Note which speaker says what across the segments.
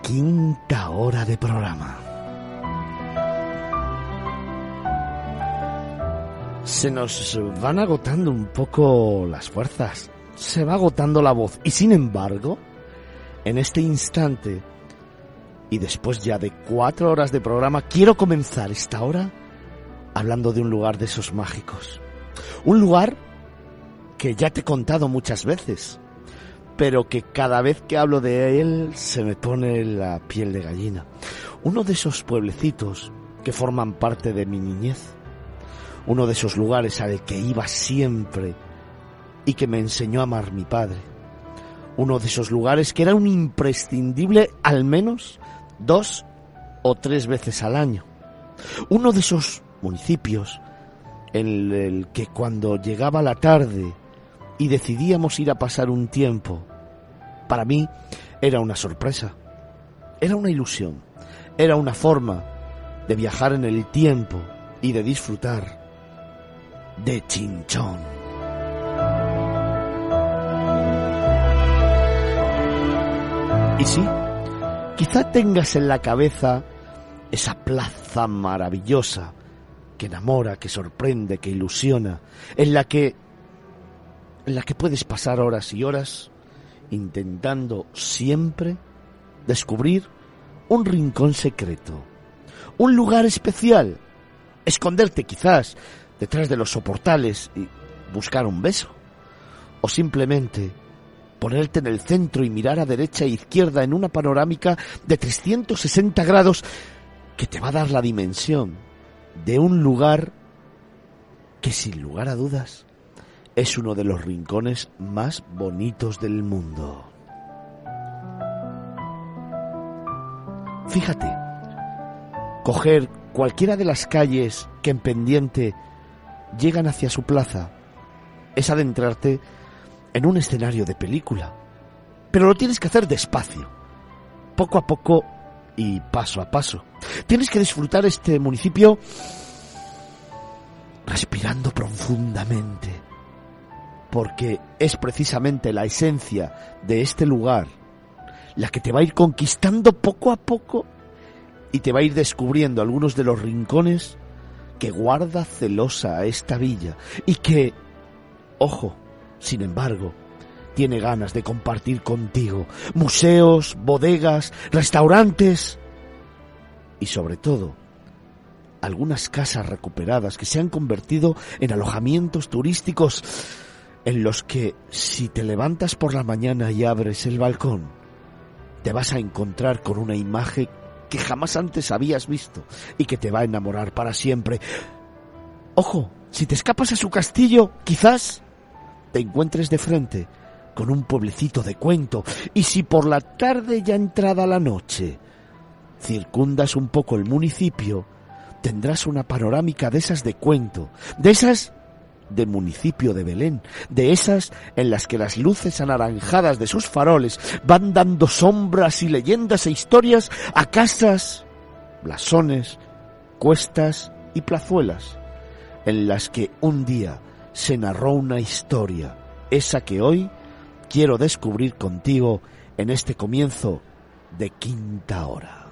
Speaker 1: Quinta hora de programa. Se nos van agotando un poco las fuerzas, se va agotando la voz y sin embargo, en este instante y después ya de cuatro horas de programa, quiero comenzar esta hora hablando de un lugar de esos mágicos. Un lugar que ya te he contado muchas veces, pero que cada vez que hablo de él se me pone la piel de gallina. Uno de esos pueblecitos que forman parte de mi niñez. Uno de esos lugares al que iba siempre y que me enseñó a amar mi padre. Uno de esos lugares que era un imprescindible al menos dos o tres veces al año. Uno de esos municipios en el que cuando llegaba la tarde y decidíamos ir a pasar un tiempo. Para mí era una sorpresa, era una ilusión, era una forma de viajar en el tiempo y de disfrutar de Chinchón. Y sí, quizá tengas en la cabeza esa plaza maravillosa que enamora, que sorprende, que ilusiona, en la que en la que puedes pasar horas y horas intentando siempre descubrir un rincón secreto, un lugar especial, esconderte quizás detrás de los soportales y buscar un beso, o simplemente ponerte en el centro y mirar a derecha e izquierda en una panorámica de 360 grados que te va a dar la dimensión de un lugar que sin lugar a dudas es uno de los rincones más bonitos del mundo. Fíjate, coger cualquiera de las calles que en pendiente llegan hacia su plaza es adentrarte en un escenario de película. Pero lo tienes que hacer despacio, poco a poco y paso a paso. Tienes que disfrutar este municipio respirando profundamente porque es precisamente la esencia de este lugar la que te va a ir conquistando poco a poco y te va a ir descubriendo algunos de los rincones que guarda celosa a esta villa y que, ojo, sin embargo, tiene ganas de compartir contigo. Museos, bodegas, restaurantes y sobre todo algunas casas recuperadas que se han convertido en alojamientos turísticos en los que si te levantas por la mañana y abres el balcón, te vas a encontrar con una imagen que jamás antes habías visto y que te va a enamorar para siempre. Ojo, si te escapas a su castillo, quizás te encuentres de frente con un pueblecito de cuento y si por la tarde ya entrada la noche circundas un poco el municipio, tendrás una panorámica de esas de cuento, de esas de municipio de Belén, de esas en las que las luces anaranjadas de sus faroles van dando sombras y leyendas e historias a casas, blasones, cuestas y plazuelas, en las que un día se narró una historia, esa que hoy quiero descubrir contigo en este comienzo de quinta hora.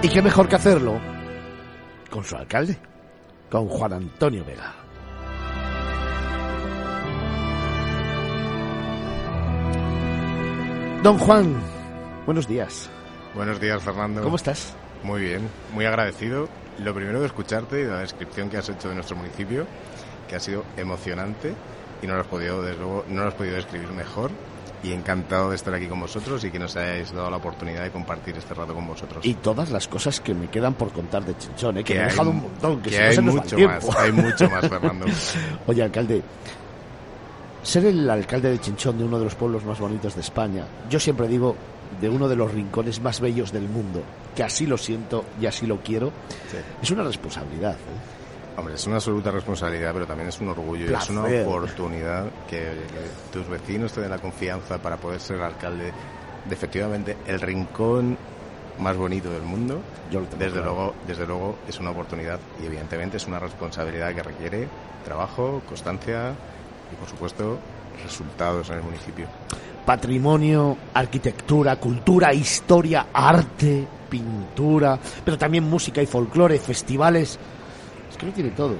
Speaker 1: ¿Y qué mejor que hacerlo con su alcalde, con Juan Antonio Vega? Don Juan, buenos días.
Speaker 2: Buenos días, Fernando.
Speaker 1: ¿Cómo estás?
Speaker 2: Muy bien, muy agradecido. Lo primero de escucharte y de la descripción que has hecho de nuestro municipio, que ha sido emocionante y no lo has podido, desde luego, no lo has podido describir mejor. Y encantado de estar aquí con vosotros y que nos hayáis dado la oportunidad de compartir este rato con vosotros.
Speaker 1: Y todas las cosas que me quedan por contar de Chinchón, ¿eh? que, me he dejado un montón, que,
Speaker 2: que
Speaker 1: si no se
Speaker 2: mucho más, hay mucho más, Fernando.
Speaker 1: Oye, alcalde, ser el alcalde de Chinchón, de uno de los pueblos más bonitos de España, yo siempre digo de uno de los rincones más bellos del mundo, que así lo siento y así lo quiero,
Speaker 2: Sí.
Speaker 1: es una responsabilidad. ¿eh?
Speaker 2: Hombre, es una absoluta responsabilidad, pero también es un orgullo y es una oportunidad que, que tus vecinos te den la confianza para poder ser alcalde de efectivamente el rincón más bonito del mundo.
Speaker 1: Yo
Speaker 2: Desde
Speaker 1: claro.
Speaker 2: luego, desde luego es una oportunidad y evidentemente es una responsabilidad que requiere trabajo, constancia y por supuesto resultados en el municipio.
Speaker 1: Patrimonio, arquitectura, cultura, historia, arte, pintura, pero también música y folclore, festivales. Es que lo tiene todo.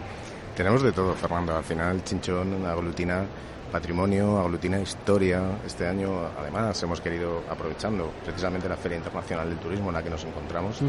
Speaker 2: Tenemos de todo, Fernando. Al final, Chinchón aglutina patrimonio, aglutina historia. Este año, además, hemos querido, aprovechando precisamente la Feria Internacional del Turismo en la que nos encontramos,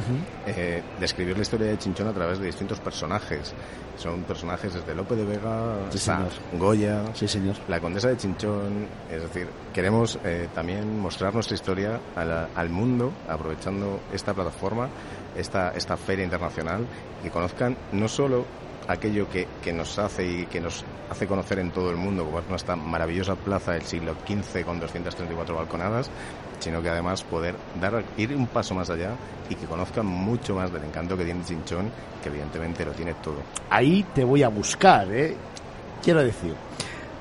Speaker 2: eh, describir la historia de Chinchón a través de distintos personajes. Son personajes desde Lope de Vega
Speaker 1: Sí.
Speaker 2: Goya,
Speaker 1: Sí, señor.
Speaker 2: la condesa de Chinchón, es decir, queremos eh, también mostrar nuestra historia la- al mundo, aprovechando esta plataforma, esta, esta feria internacional, que conozcan no solo aquello que, que nos hace y que nos hace conocer en todo el mundo, como es nuestra maravillosa plaza del siglo XV con 234 balconadas, sino que además poder dar ir un paso más allá y que conozcan mucho más del encanto que tiene Chinchón, que evidentemente lo tiene todo.
Speaker 1: ahí te voy a buscar, ¿eh? Quiero decir,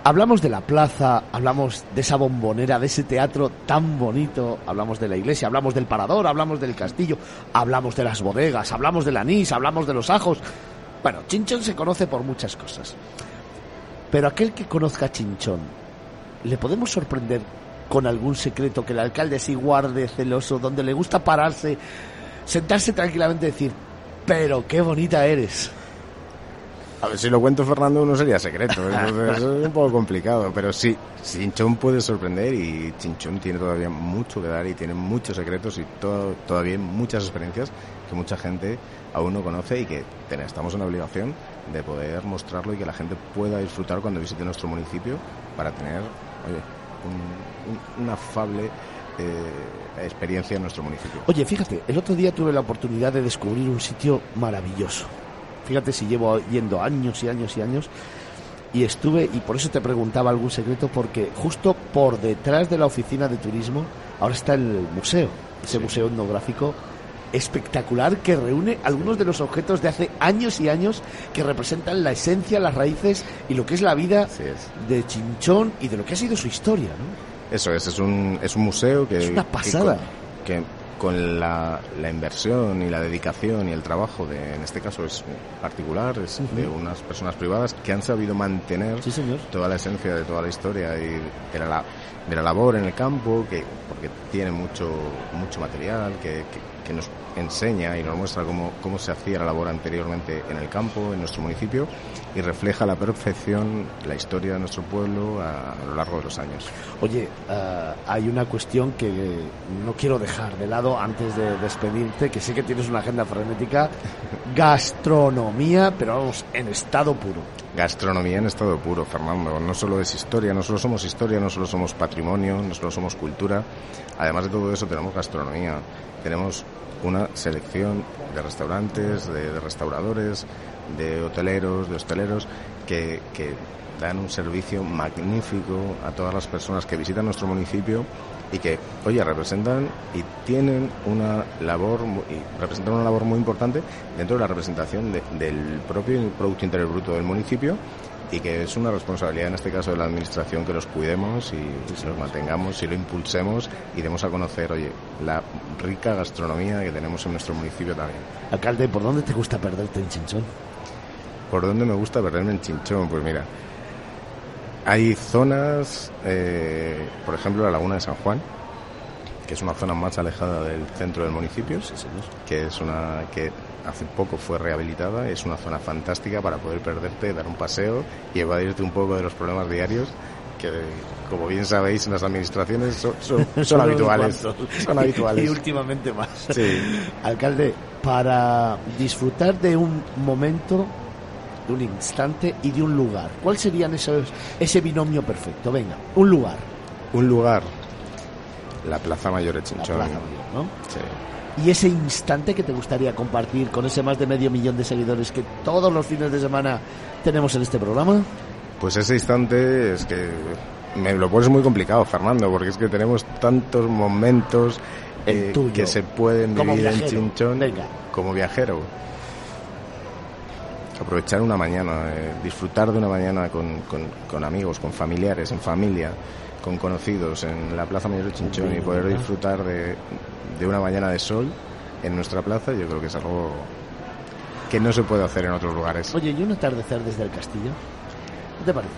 Speaker 1: hablamos de la plaza, hablamos de esa bombonera, de ese teatro tan bonito, hablamos de la iglesia, hablamos del parador, hablamos del castillo, hablamos de las bodegas, hablamos del anís, hablamos de los ajos. Bueno, Chinchón se conoce por muchas cosas. Pero aquel que conozca Chinchón, ¿le podemos sorprender con algún secreto que el alcalde sí guarde celoso, donde le gusta pararse, sentarse tranquilamente y decir, pero qué bonita eres?
Speaker 2: A ver, si lo cuento, Fernando, no sería secreto. entonces es un poco complicado. Pero sí, Chinchón puede sorprender y Chinchón tiene todavía mucho que dar y tiene muchos secretos y to- todavía muchas experiencias que mucha gente aún no conoce y que estamos en la obligación de poder mostrarlo y que la gente pueda disfrutar cuando visite nuestro municipio para tener, oye, un- un- una afable eh, experiencia en nuestro municipio.
Speaker 1: Oye, fíjate, el otro día tuve la oportunidad de descubrir un sitio maravilloso. Fíjate si llevo yendo años y años y años. Y estuve, y por eso te preguntaba algún secreto, porque justo por detrás de la oficina de turismo ahora está el museo, ese
Speaker 2: Sí.
Speaker 1: museo etnográfico espectacular que reúne algunos de los objetos de hace años y años que representan la esencia, las raíces y lo que es la vida
Speaker 2: es.
Speaker 1: de Chinchón y de lo que ha sido su historia, ¿no?
Speaker 2: Eso es, es un, es un museo que...
Speaker 1: Es una pasada.
Speaker 2: Que con, la, la inversión y la dedicación y el trabajo de, en este caso es particular, es de unas personas privadas que han sabido mantener
Speaker 1: Sí, señor.
Speaker 2: toda la esencia de toda la historia y de la, de la labor en el campo, que porque tiene mucho mucho material que, que- que nos enseña y nos muestra cómo, cómo se hacía la labor anteriormente en el campo, en nuestro municipio, y refleja a la perfección la historia de nuestro pueblo a, a lo largo de los años.
Speaker 1: Oye, ah, hay una cuestión que no quiero dejar de lado antes de despedirte, que sé que tienes una agenda frenética, gastronomía, pero vamos, en estado puro.
Speaker 2: Gastronomía en estado puro, Fernando. No solo es historia, no solo somos historia, no solo somos patrimonio, no solo somos cultura. Además de todo eso tenemos gastronomía. Tenemos una selección de restaurantes, de, restauradores, de hoteleros, de hosteleros que, que dan un servicio magnífico a todas las personas que visitan nuestro municipio y que, oye, representan y tienen una labor, y representan una labor muy importante dentro de la representación de- del propio Producto Interior Bruto del municipio y que es una responsabilidad en este caso de la administración que los cuidemos y, los mantengamos y lo impulsemos y demos a conocer, oye, la rica gastronomía que tenemos en nuestro municipio también.
Speaker 1: Alcalde, ¿por dónde te gusta perderte en Chinchón?
Speaker 2: ¿Por dónde me gusta perderme en Chinchón? Pues mira, hay zonas, eh, por ejemplo, la Laguna de San Juan, que es una zona más alejada del centro del municipio, que es una que hace poco fue rehabilitada, es una zona fantástica para poder perderte, dar un paseo y evadirte un poco de los problemas diarios que, como bien sabéis, en las administraciones son, son- son
Speaker 1: Son
Speaker 2: habituales.
Speaker 1: Y
Speaker 2: habituales.
Speaker 1: últimamente más.
Speaker 2: Sí.
Speaker 1: Alcalde, para disfrutar de un momento, de un instante y de un lugar, ¿cuál serían esos, ese binomio perfecto? Venga, un lugar.
Speaker 2: Un lugar, la Plaza Mayor de
Speaker 1: La
Speaker 2: Chinchón.
Speaker 1: Plaza Mayor, ¿no?
Speaker 2: Sí.
Speaker 1: Y ese instante que te gustaría compartir con ese más de medio millón de seguidores que todos los fines de semana tenemos en este programa.
Speaker 2: Pues ese instante es que me lo pones muy complicado, Fernando, porque es que tenemos tantos momentos eh,
Speaker 1: tuyo.
Speaker 2: que se pueden
Speaker 1: Como
Speaker 2: vivir en. Chinchón
Speaker 1: Venga.
Speaker 2: como viajero. Aprovechar una mañana, eh, disfrutar de una mañana con, con- con amigos, con familiares, en familia, con conocidos en la Plaza Mayor de Chinchón y poder disfrutar de, de una mañana de sol en nuestra plaza, yo creo que es algo que no se puede hacer en otros lugares.
Speaker 1: Oye, ¿y un atardecer desde el castillo? ¿Qué te parece?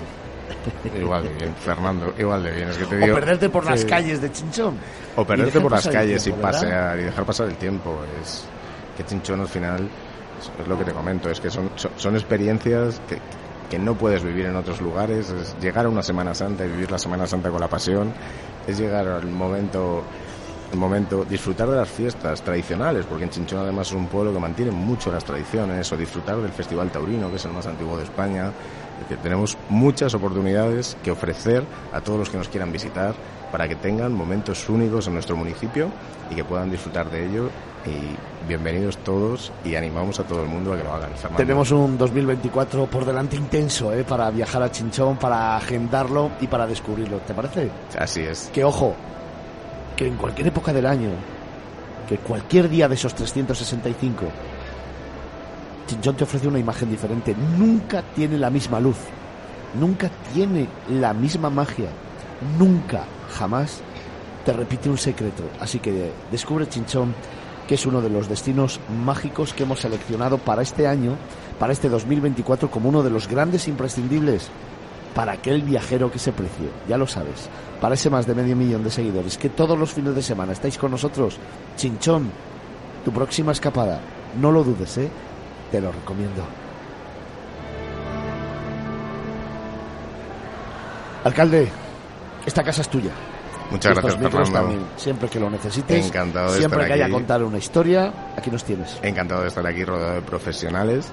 Speaker 2: Igual de bien, Fernando, igual de bien. Es que te
Speaker 1: O
Speaker 2: digo,
Speaker 1: perderte por las
Speaker 2: sí.
Speaker 1: calles de Chinchón.
Speaker 2: O perderte por las calles
Speaker 1: tiempo,
Speaker 2: y
Speaker 1: ¿verdad?
Speaker 2: pasear y dejar pasar el tiempo. Es que Chinchón al final es, es lo que te comento, es que son, son, son experiencias que, que no puedes vivir en otros lugares. Es llegar a una Semana Santa y vivir la Semana Santa con la pasión. Es llegar al momento el momento, disfrutar de las fiestas tradicionales, porque en Chinchón además es un pueblo que mantiene mucho las tradiciones, o disfrutar del Festival Taurino, que es el más antiguo de España. Es decir, tenemos muchas oportunidades que ofrecer a todos los que nos quieran visitar para que tengan momentos únicos en nuestro municipio y que puedan disfrutar de ello. Y bienvenidos todos y animamos a todo el mundo a que lo hagan. Fernando.
Speaker 1: Tenemos un 2024 por delante intenso, ¿eh? Para viajar a Chinchón, para agendarlo y para descubrirlo. ¿Te parece?
Speaker 2: Así es.
Speaker 1: Que ojo, que en cualquier época del año, que cualquier día de esos 365, Chinchón te ofrece una imagen diferente. Nunca tiene la misma luz, nunca tiene la misma magia, nunca, jamás te repite un secreto. Así que descubre Chinchón, que es uno de los destinos mágicos que hemos seleccionado para este año, para este 2024, como uno de los grandes imprescindibles para aquel viajero que se precie, ya lo sabes, para ese más de medio millón de seguidores, que todos los fines de semana estáis con nosotros, Chinchón, tu próxima escapada, no lo dudes, ¿eh? Te lo recomiendo. Alcalde, esta casa es tuya.
Speaker 2: Muchas gracias, Fernando.
Speaker 1: también, siempre que lo necesites,
Speaker 2: Encantado de
Speaker 1: siempre
Speaker 2: estar
Speaker 1: que haya contar una historia, aquí nos tienes.
Speaker 2: Encantado de estar aquí rodeado de profesionales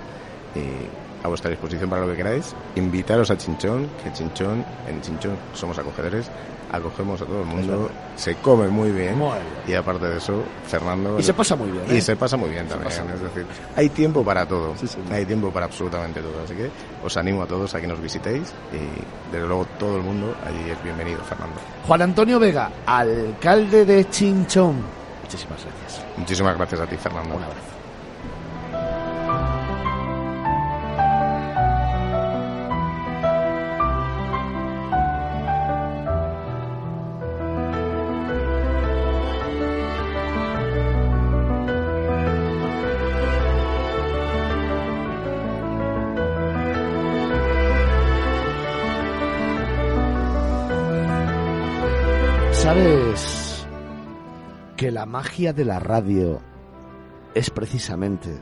Speaker 2: y a vuestra disposición para lo que queráis. Invitaros a Chinchón, que Chinchón, en Chinchón somos acogedores, acogemos a todo el mundo, se come muy bien
Speaker 1: Muy bien.
Speaker 2: y aparte de eso, Fernando...
Speaker 1: Y se pasa muy bien,
Speaker 2: Y
Speaker 1: ¿eh?
Speaker 2: se pasa muy bien también, es decir, hay tiempo para todo,
Speaker 1: Sí,
Speaker 2: hay tiempo para absolutamente todo, así que os animo a todos a que nos visitéis y desde luego todo el mundo allí es bienvenido, Fernando.
Speaker 1: Juan Antonio Vega, alcalde de Chinchón. Muchísimas gracias.
Speaker 2: Muchísimas gracias a ti, Fernando.
Speaker 1: Un abrazo. De la radio es precisamente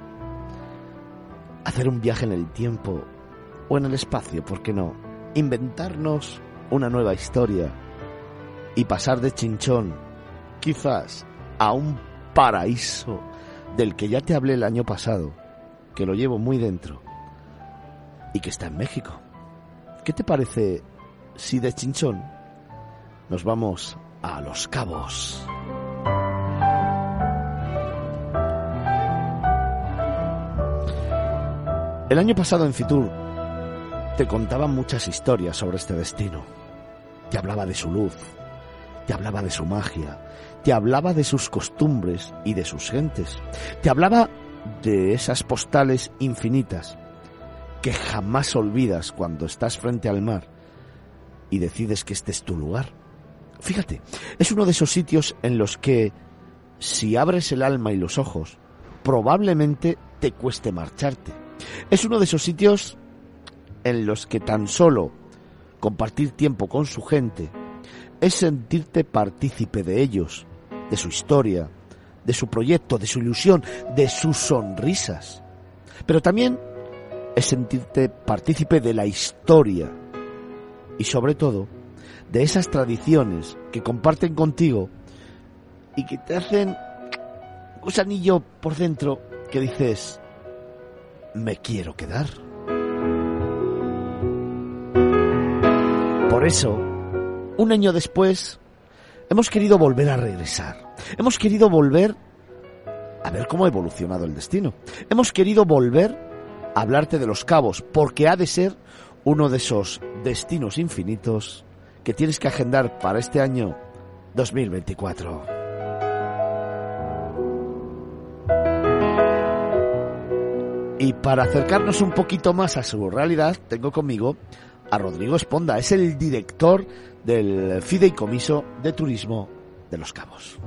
Speaker 1: hacer un viaje en el tiempo o en el espacio, ¿por qué no? Inventarnos una nueva historia y pasar de chinchón quizás a un paraíso del que ya te hablé el año pasado, que lo llevo muy dentro y que está en México. ¿Qué te parece si de chinchón nos vamos a Los Cabos? El año pasado en Fitur te contaba muchas historias sobre este destino. Te hablaba de su luz, te hablaba de su magia, te hablaba de sus costumbres y de sus gentes, te hablaba de esas postales infinitas que jamás olvidas cuando estás frente al mar y decides que este es tu lugar. Fíjate, es uno de esos sitios en los que, si abres el alma y los ojos, probablemente te cueste marcharte. Es uno de esos sitios en los que tan solo compartir tiempo con su gente es sentirte partícipe de ellos, de su historia, de su proyecto, de su ilusión, de sus sonrisas. Pero también es sentirte partícipe de la historia y sobre todo de esas tradiciones que comparten contigo y que te hacen un gusanillo por dentro que dices, me quiero quedar. Por eso, un año después, hemos querido volver a regresar. Hemos querido volver a ver cómo ha evolucionado el destino. Hemos querido volver a hablarte de los cabos, porque ha de ser uno de esos destinos infinitos que tienes que agendar para este año 2024. Y para acercarnos un poquito más a su realidad, tengo conmigo a Rodrigo Esponda, es el director del Fideicomiso de Turismo de Los Cabos.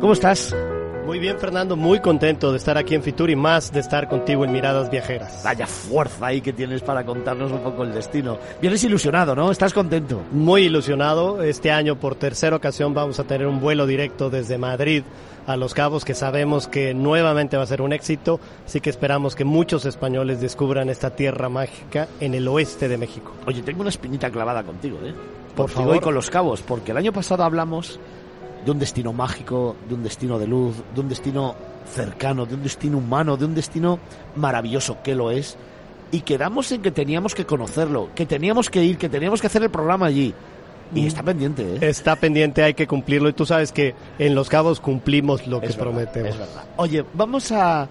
Speaker 1: ¿Cómo estás?
Speaker 3: Muy bien, Fernando, muy contento de estar aquí en Fitur y más de estar contigo en Miradas Viajeras.
Speaker 1: Vaya fuerza ahí que tienes para contarnos un poco el destino. Vienes ilusionado, ¿no? ¿Estás contento?
Speaker 3: Muy ilusionado. Este año, por tercera ocasión, vamos a tener un vuelo directo desde Madrid a Los Cabos que sabemos que nuevamente va a ser un éxito, así que esperamos que muchos españoles descubran esta tierra mágica en el oeste de México.
Speaker 1: Oye, tengo una espinita clavada contigo, ¿eh? Por favor. Y con Los Cabos, porque el año pasado hablamos de un destino mágico, de un destino de luz, de un destino cercano, de un destino humano, de un destino maravilloso que lo es, y quedamos en que teníamos que conocerlo, que teníamos que ir, que teníamos que hacer el programa allí. Y está pendiente, ¿eh?
Speaker 3: Está pendiente, hay que cumplirlo. Y tú sabes que en Los Cabos cumplimos lo que prometemos.
Speaker 1: Es verdad. Oye, vamos a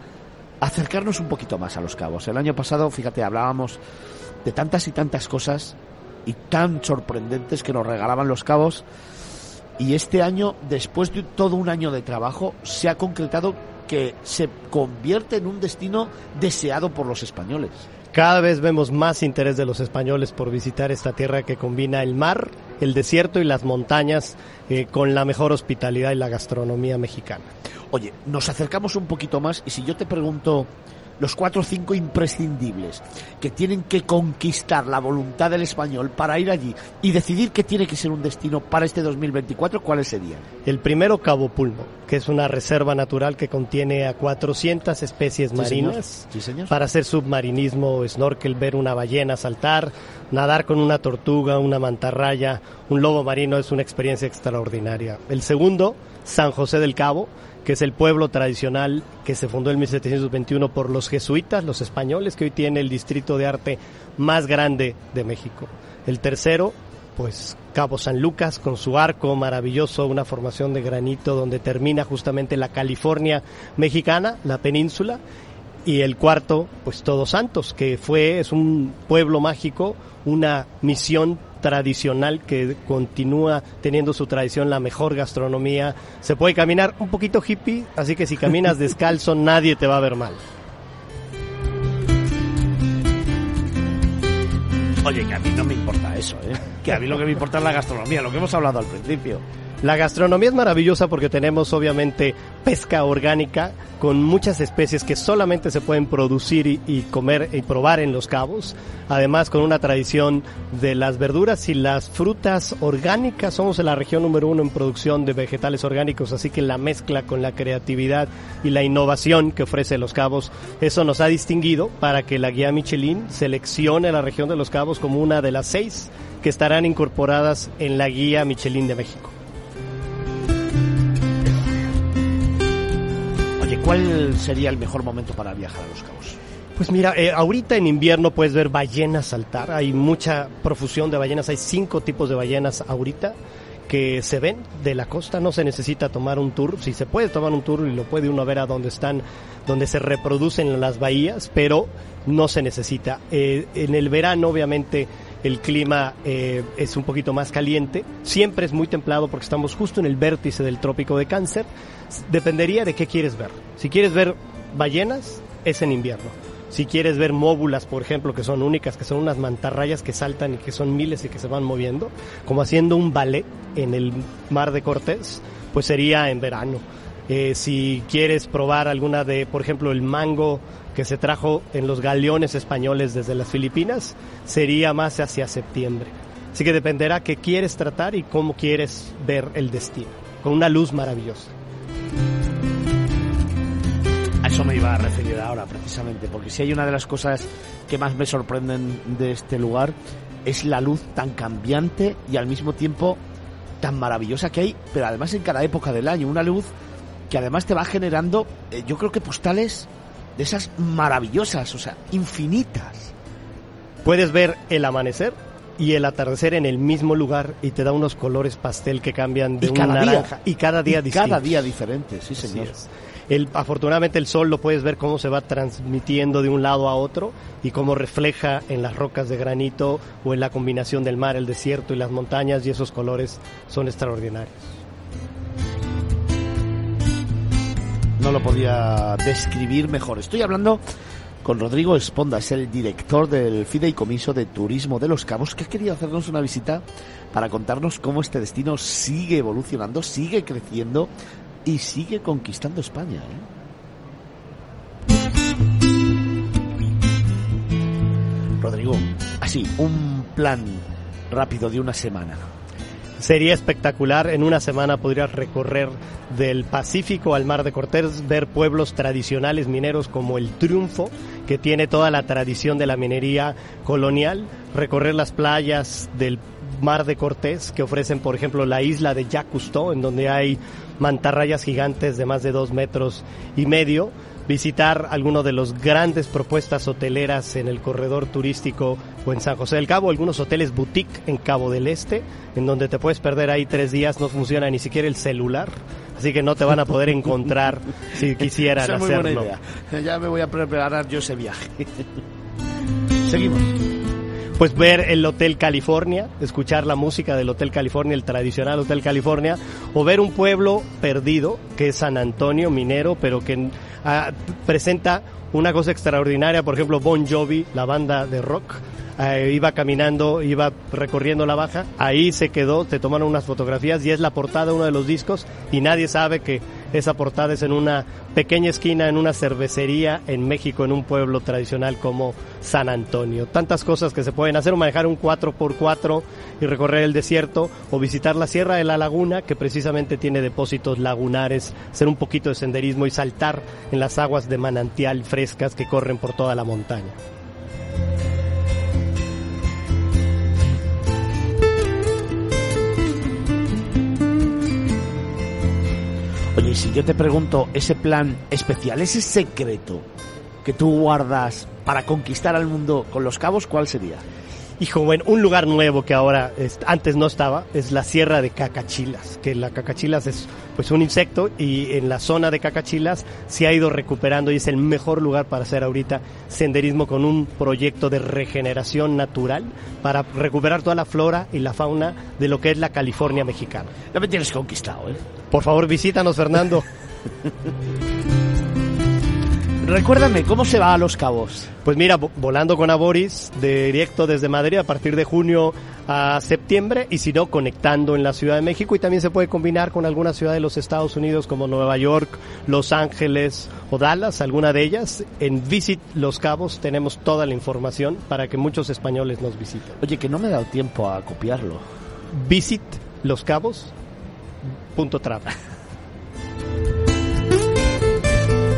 Speaker 1: acercarnos un poquito más a Los Cabos. El año pasado, fíjate, hablábamos de tantas y tantas cosas y tan sorprendentes que nos regalaban Los Cabos. Y este año, después de todo un año de trabajo, se ha concretado que se convierte en un destino deseado por los españoles.
Speaker 3: Cada vez vemos más interés de los españoles por visitar esta tierra que combina el mar, el desierto y las montañas eh, con la mejor hospitalidad y la gastronomía mexicana.
Speaker 1: Oye, nos acercamos un poquito más y si yo te pregunto los cuatro o cinco imprescindibles que tienen que conquistar la voluntad del español para ir allí y decidir que tiene que ser un destino para este 2024, ¿cuáles serían?
Speaker 3: El primero, Cabo Pulmo, que es una reserva natural que contiene a 400 especies marinas para hacer submarinismo, snorkel, ver una ballena saltar, nadar con una tortuga, una mantarraya, un lobo marino, es una experiencia extraordinaria. El segundo, San José del Cabo, que es el pueblo tradicional que se fundó en 1721 por los jesuitas, los españoles, que hoy tiene el distrito de arte más grande de México. El tercero, pues Cabo San Lucas con su arco maravilloso, una formación de granito donde termina justamente la California mexicana, la península. Y el cuarto, pues Todos Santos, que fue, es un pueblo mágico, una misión tradicional que continúa teniendo su tradición, la mejor gastronomía. Se puede caminar un poquito hippie, así que si caminas descalzo nadie te va a ver mal.
Speaker 1: Oye, que a mí no me importa eso, ¿eh? Que a mí lo que me importa es la gastronomía, lo que hemos hablado al principio.
Speaker 3: La gastronomía es maravillosa porque tenemos obviamente pesca orgánica con muchas especies que solamente se pueden producir y, comer y probar en los cabos. Además con una tradición de las verduras y las frutas orgánicas. Somos la región número uno en producción de vegetales orgánicos, así que la mezcla con la creatividad y la innovación que ofrece los cabos, eso nos ha distinguido para que la guía Michelin seleccione la región de los cabos como una de las seis que estarán incorporadas en la guía Michelin de México.
Speaker 1: ¿Cuál sería el mejor momento para viajar a Los Cabos?
Speaker 3: Pues mira, eh, ahorita en invierno puedes ver ballenas saltar. Hay mucha profusión de ballenas. Hay cinco tipos de ballenas ahorita que se ven de la costa. No se necesita tomar un tour. Si se puede tomar un tour y lo puede uno ver a dónde están, donde se reproducen las bahías, pero no se necesita. Eh, en el verano, obviamente, el clima eh, es un poquito más caliente. Siempre es muy templado porque estamos justo en el vértice del trópico de cáncer. Dependería de qué quieres ver. Si quieres ver ballenas, es en invierno. Si quieres ver móbulas, por ejemplo, que son únicas, que son unas mantarrayas que saltan y que son miles y que se van moviendo, como haciendo un ballet en el mar de Cortés, pues sería en verano. Eh, si quieres probar alguna de, por ejemplo, el mango que se trajo en los galeones españoles desde las Filipinas, sería más hacia septiembre. Así que dependerá qué quieres tratar y cómo quieres ver el destino, con una luz maravillosa.
Speaker 1: A eso me iba a referir ahora, precisamente, porque si hay una de las cosas que más me sorprenden de este lugar, es la luz tan cambiante y al mismo tiempo tan maravillosa que hay, pero además en cada época del año, una luz que además te va generando, eh, yo creo que postales de esas maravillosas, o sea, infinitas.
Speaker 3: Puedes ver el amanecer y el atardecer en el mismo lugar y te da unos colores pastel que cambian de
Speaker 1: Y
Speaker 3: un
Speaker 1: cada día.
Speaker 3: naranja y cada día
Speaker 1: Y
Speaker 3: distinto.
Speaker 1: cada día diferente, sí señor.
Speaker 3: El, afortunadamente el sol lo puedes ver cómo se va transmitiendo de un lado a otro y cómo refleja en las rocas de granito o en la combinación del mar, el desierto y las montañas y esos colores son extraordinarios.
Speaker 1: No lo podía describir mejor. Estoy hablando con Rodrigo Esponda, es el director del Fideicomiso de Turismo de Los Cabos, que ha querido hacernos una visita para contarnos cómo este destino sigue evolucionando, sigue creciendo y sigue conquistando España. ¿eh? Rodrigo, así, un plan rápido de una semana.
Speaker 3: Sería espectacular, en una semana podrías recorrer del Pacífico al Mar de Cortés, ver pueblos tradicionales mineros como el Triunfo, que tiene toda la tradición de la minería colonial, recorrer las playas del Mar de Cortés, que ofrecen, por ejemplo, la isla de Cousteau, en donde hay mantarrayas gigantes de más de dos metros y medio, visitar alguno de los grandes propuestas hoteleras en el corredor turístico o en San José del Cabo, algunos hoteles boutique en Cabo del Este, en donde te puedes perder ahí tres días, no funciona ni siquiera el celular, así que no te van a poder encontrar si quisieran
Speaker 1: Esa es muy
Speaker 3: hacerlo.
Speaker 1: buena idea. Ya me voy a preparar yo ese viaje. Seguimos.
Speaker 3: Pues ver el Hotel California, escuchar la música del Hotel California, el tradicional Hotel California, o ver un pueblo perdido, que es San Antonio, minero, pero que ah, presenta una cosa extraordinaria, por ejemplo, Bon Jovi, la banda de rock, eh, iba caminando, iba recorriendo la baja, ahí se quedó, te tomaron unas fotografías y es la portada de uno de los discos y nadie sabe que esa portada es en una pequeña esquina, en una cervecería en México, en un pueblo tradicional como San Antonio. Tantas cosas que se pueden hacer, o manejar un 4x4 y recorrer el desierto, o visitar la Sierra de la Laguna, que precisamente tiene depósitos lagunares, hacer un poquito de senderismo y saltar en las aguas de manantial frescas que corren por toda la montaña.
Speaker 1: Oye, si yo te pregunto ese plan especial, ese secreto que tú guardas para conquistar al mundo con los cabos, ¿cuál sería?
Speaker 3: Hijo, bueno, un lugar nuevo que ahora es- antes no estaba es la Sierra de Cacachilas, que la cacachilas es pues un insecto y en la zona de Cacachilas se ha ido recuperando y es el mejor lugar para hacer ahorita senderismo con un proyecto de regeneración natural para recuperar toda la flora y la fauna de lo que es la California mexicana.
Speaker 1: Ya me tienes conquistado, ¿eh?
Speaker 3: Por favor, visítanos, Fernando.
Speaker 1: Recuérdame, ¿cómo se va a los cabos?
Speaker 3: Pues mira, vo- volando con Aboris, directo desde Madrid a partir de junio a septiembre y si no, conectando en la Ciudad de México y también se puede combinar con alguna ciudad de los Estados Unidos como Nueva York, Los Ángeles o Dallas, alguna de ellas. En Visit Los Cabos tenemos toda la información para que muchos españoles nos visiten.
Speaker 1: Oye, que no me he dado tiempo a copiarlo.
Speaker 3: Visit Los Cabos. Punto travel.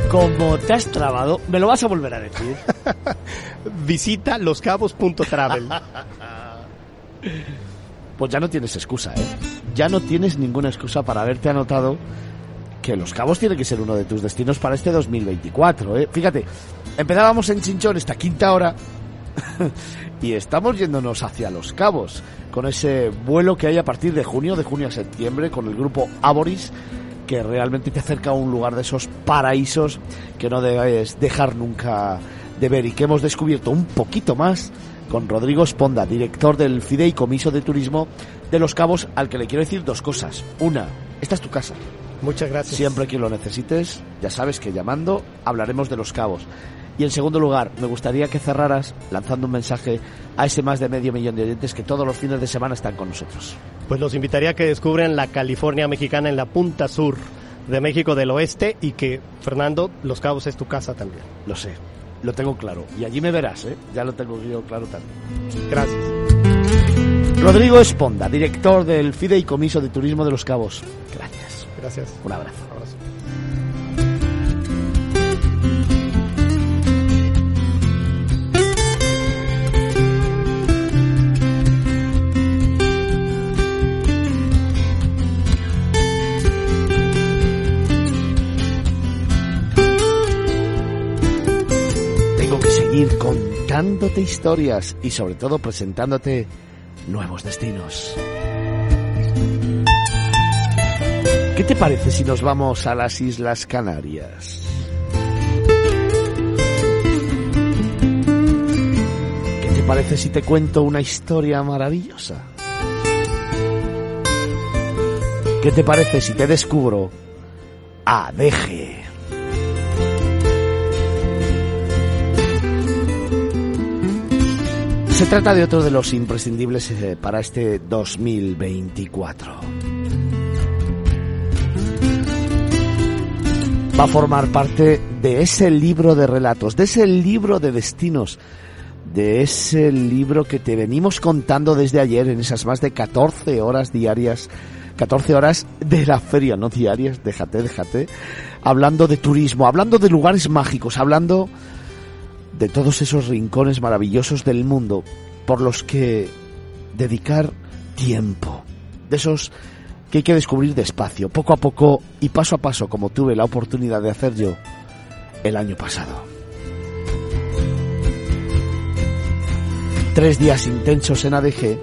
Speaker 1: Como te has trabado, me lo vas a volver a decir.
Speaker 3: Visita loscabos.travel.
Speaker 1: Pues ya no tienes excusa, ¿eh? Ya no tienes ninguna excusa para haberte anotado que Los Cabos tiene que ser uno de tus destinos para este 2024, ¿eh? Fíjate, empezábamos en Chinchón esta quinta hora y estamos yéndonos hacia Los Cabos con ese vuelo que hay a partir de junio, de junio a septiembre, con el grupo Aboris que realmente te acerca a un lugar de esos paraísos que no debes dejar nunca de ver y que hemos descubierto un poquito más con Rodrigo Esponda, director del Fideicomiso de Turismo de Los Cabos, al que le quiero decir dos cosas. Una, esta es tu casa.
Speaker 3: Muchas gracias.
Speaker 1: Siempre que lo necesites, ya sabes que llamando hablaremos de Los Cabos. Y en segundo lugar, me gustaría que cerraras lanzando un mensaje a ese más de medio millón de oyentes que todos los fines de semana están con nosotros.
Speaker 3: Pues los invitaría a que descubran la California mexicana en la punta sur de México del Oeste y que, Fernando, Los Cabos es tu casa también.
Speaker 1: Lo sé, lo tengo claro. Y allí me verás, ¿eh? Ya lo tengo yo claro también.
Speaker 3: Gracias.
Speaker 1: Rodrigo Esponda, director del Fideicomiso de Turismo de Los Cabos. Gracias.
Speaker 3: Gracias.
Speaker 1: Un abrazo.
Speaker 3: Abrazo.
Speaker 1: Seguir contándote historias y sobre todo presentándote nuevos destinos. ¿Qué te parece si nos vamos a las Islas Canarias? ¿Qué te parece si te cuento una historia maravillosa? ¿Qué te parece si te descubro a Deje? Se trata de otro de los imprescindibles eh, para este 2024. Va a formar parte de ese libro de relatos, de ese libro de destinos, de ese libro que te venimos contando desde ayer en esas más de 14 horas diarias 14 horas de la feria, no diarias, déjate, déjate, hablando de turismo, hablando de lugares mágicos, hablando de todos esos rincones maravillosos del mundo por los que dedicar tiempo, de esos que hay que descubrir despacio, poco a poco y paso a paso, como tuve la oportunidad de hacer yo el año pasado. Tres días intensos en ADG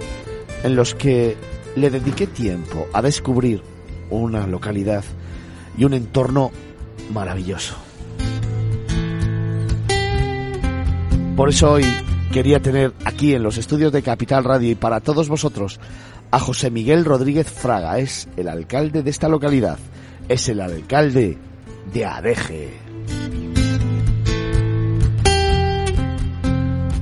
Speaker 1: en los que le dediqué tiempo a descubrir una localidad y un entorno maravilloso. Por eso hoy quería tener aquí en los estudios de Capital Radio y para todos vosotros a José Miguel Rodríguez Fraga. Es el alcalde de esta localidad. Es el alcalde de Adeje.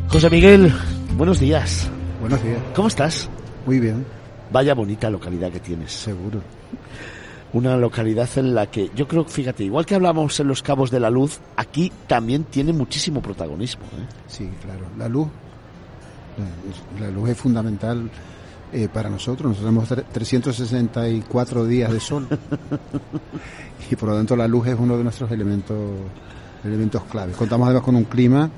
Speaker 1: José Miguel, buenos días.
Speaker 4: Buenos días.
Speaker 1: ¿Cómo estás?
Speaker 4: Muy bien.
Speaker 1: Vaya bonita localidad que tienes.
Speaker 4: Seguro.
Speaker 1: Una localidad en la que yo creo, fíjate, igual que hablamos en los Cabos de la Luz, aquí también tiene muchísimo protagonismo. ¿eh?
Speaker 4: Sí, claro. La luz, la, luz es fundamental eh, para nosotros. Nosotros tenemos 364 días de sol y por lo tanto la luz es uno de nuestros elementos elementos claves. Contamos además con un clima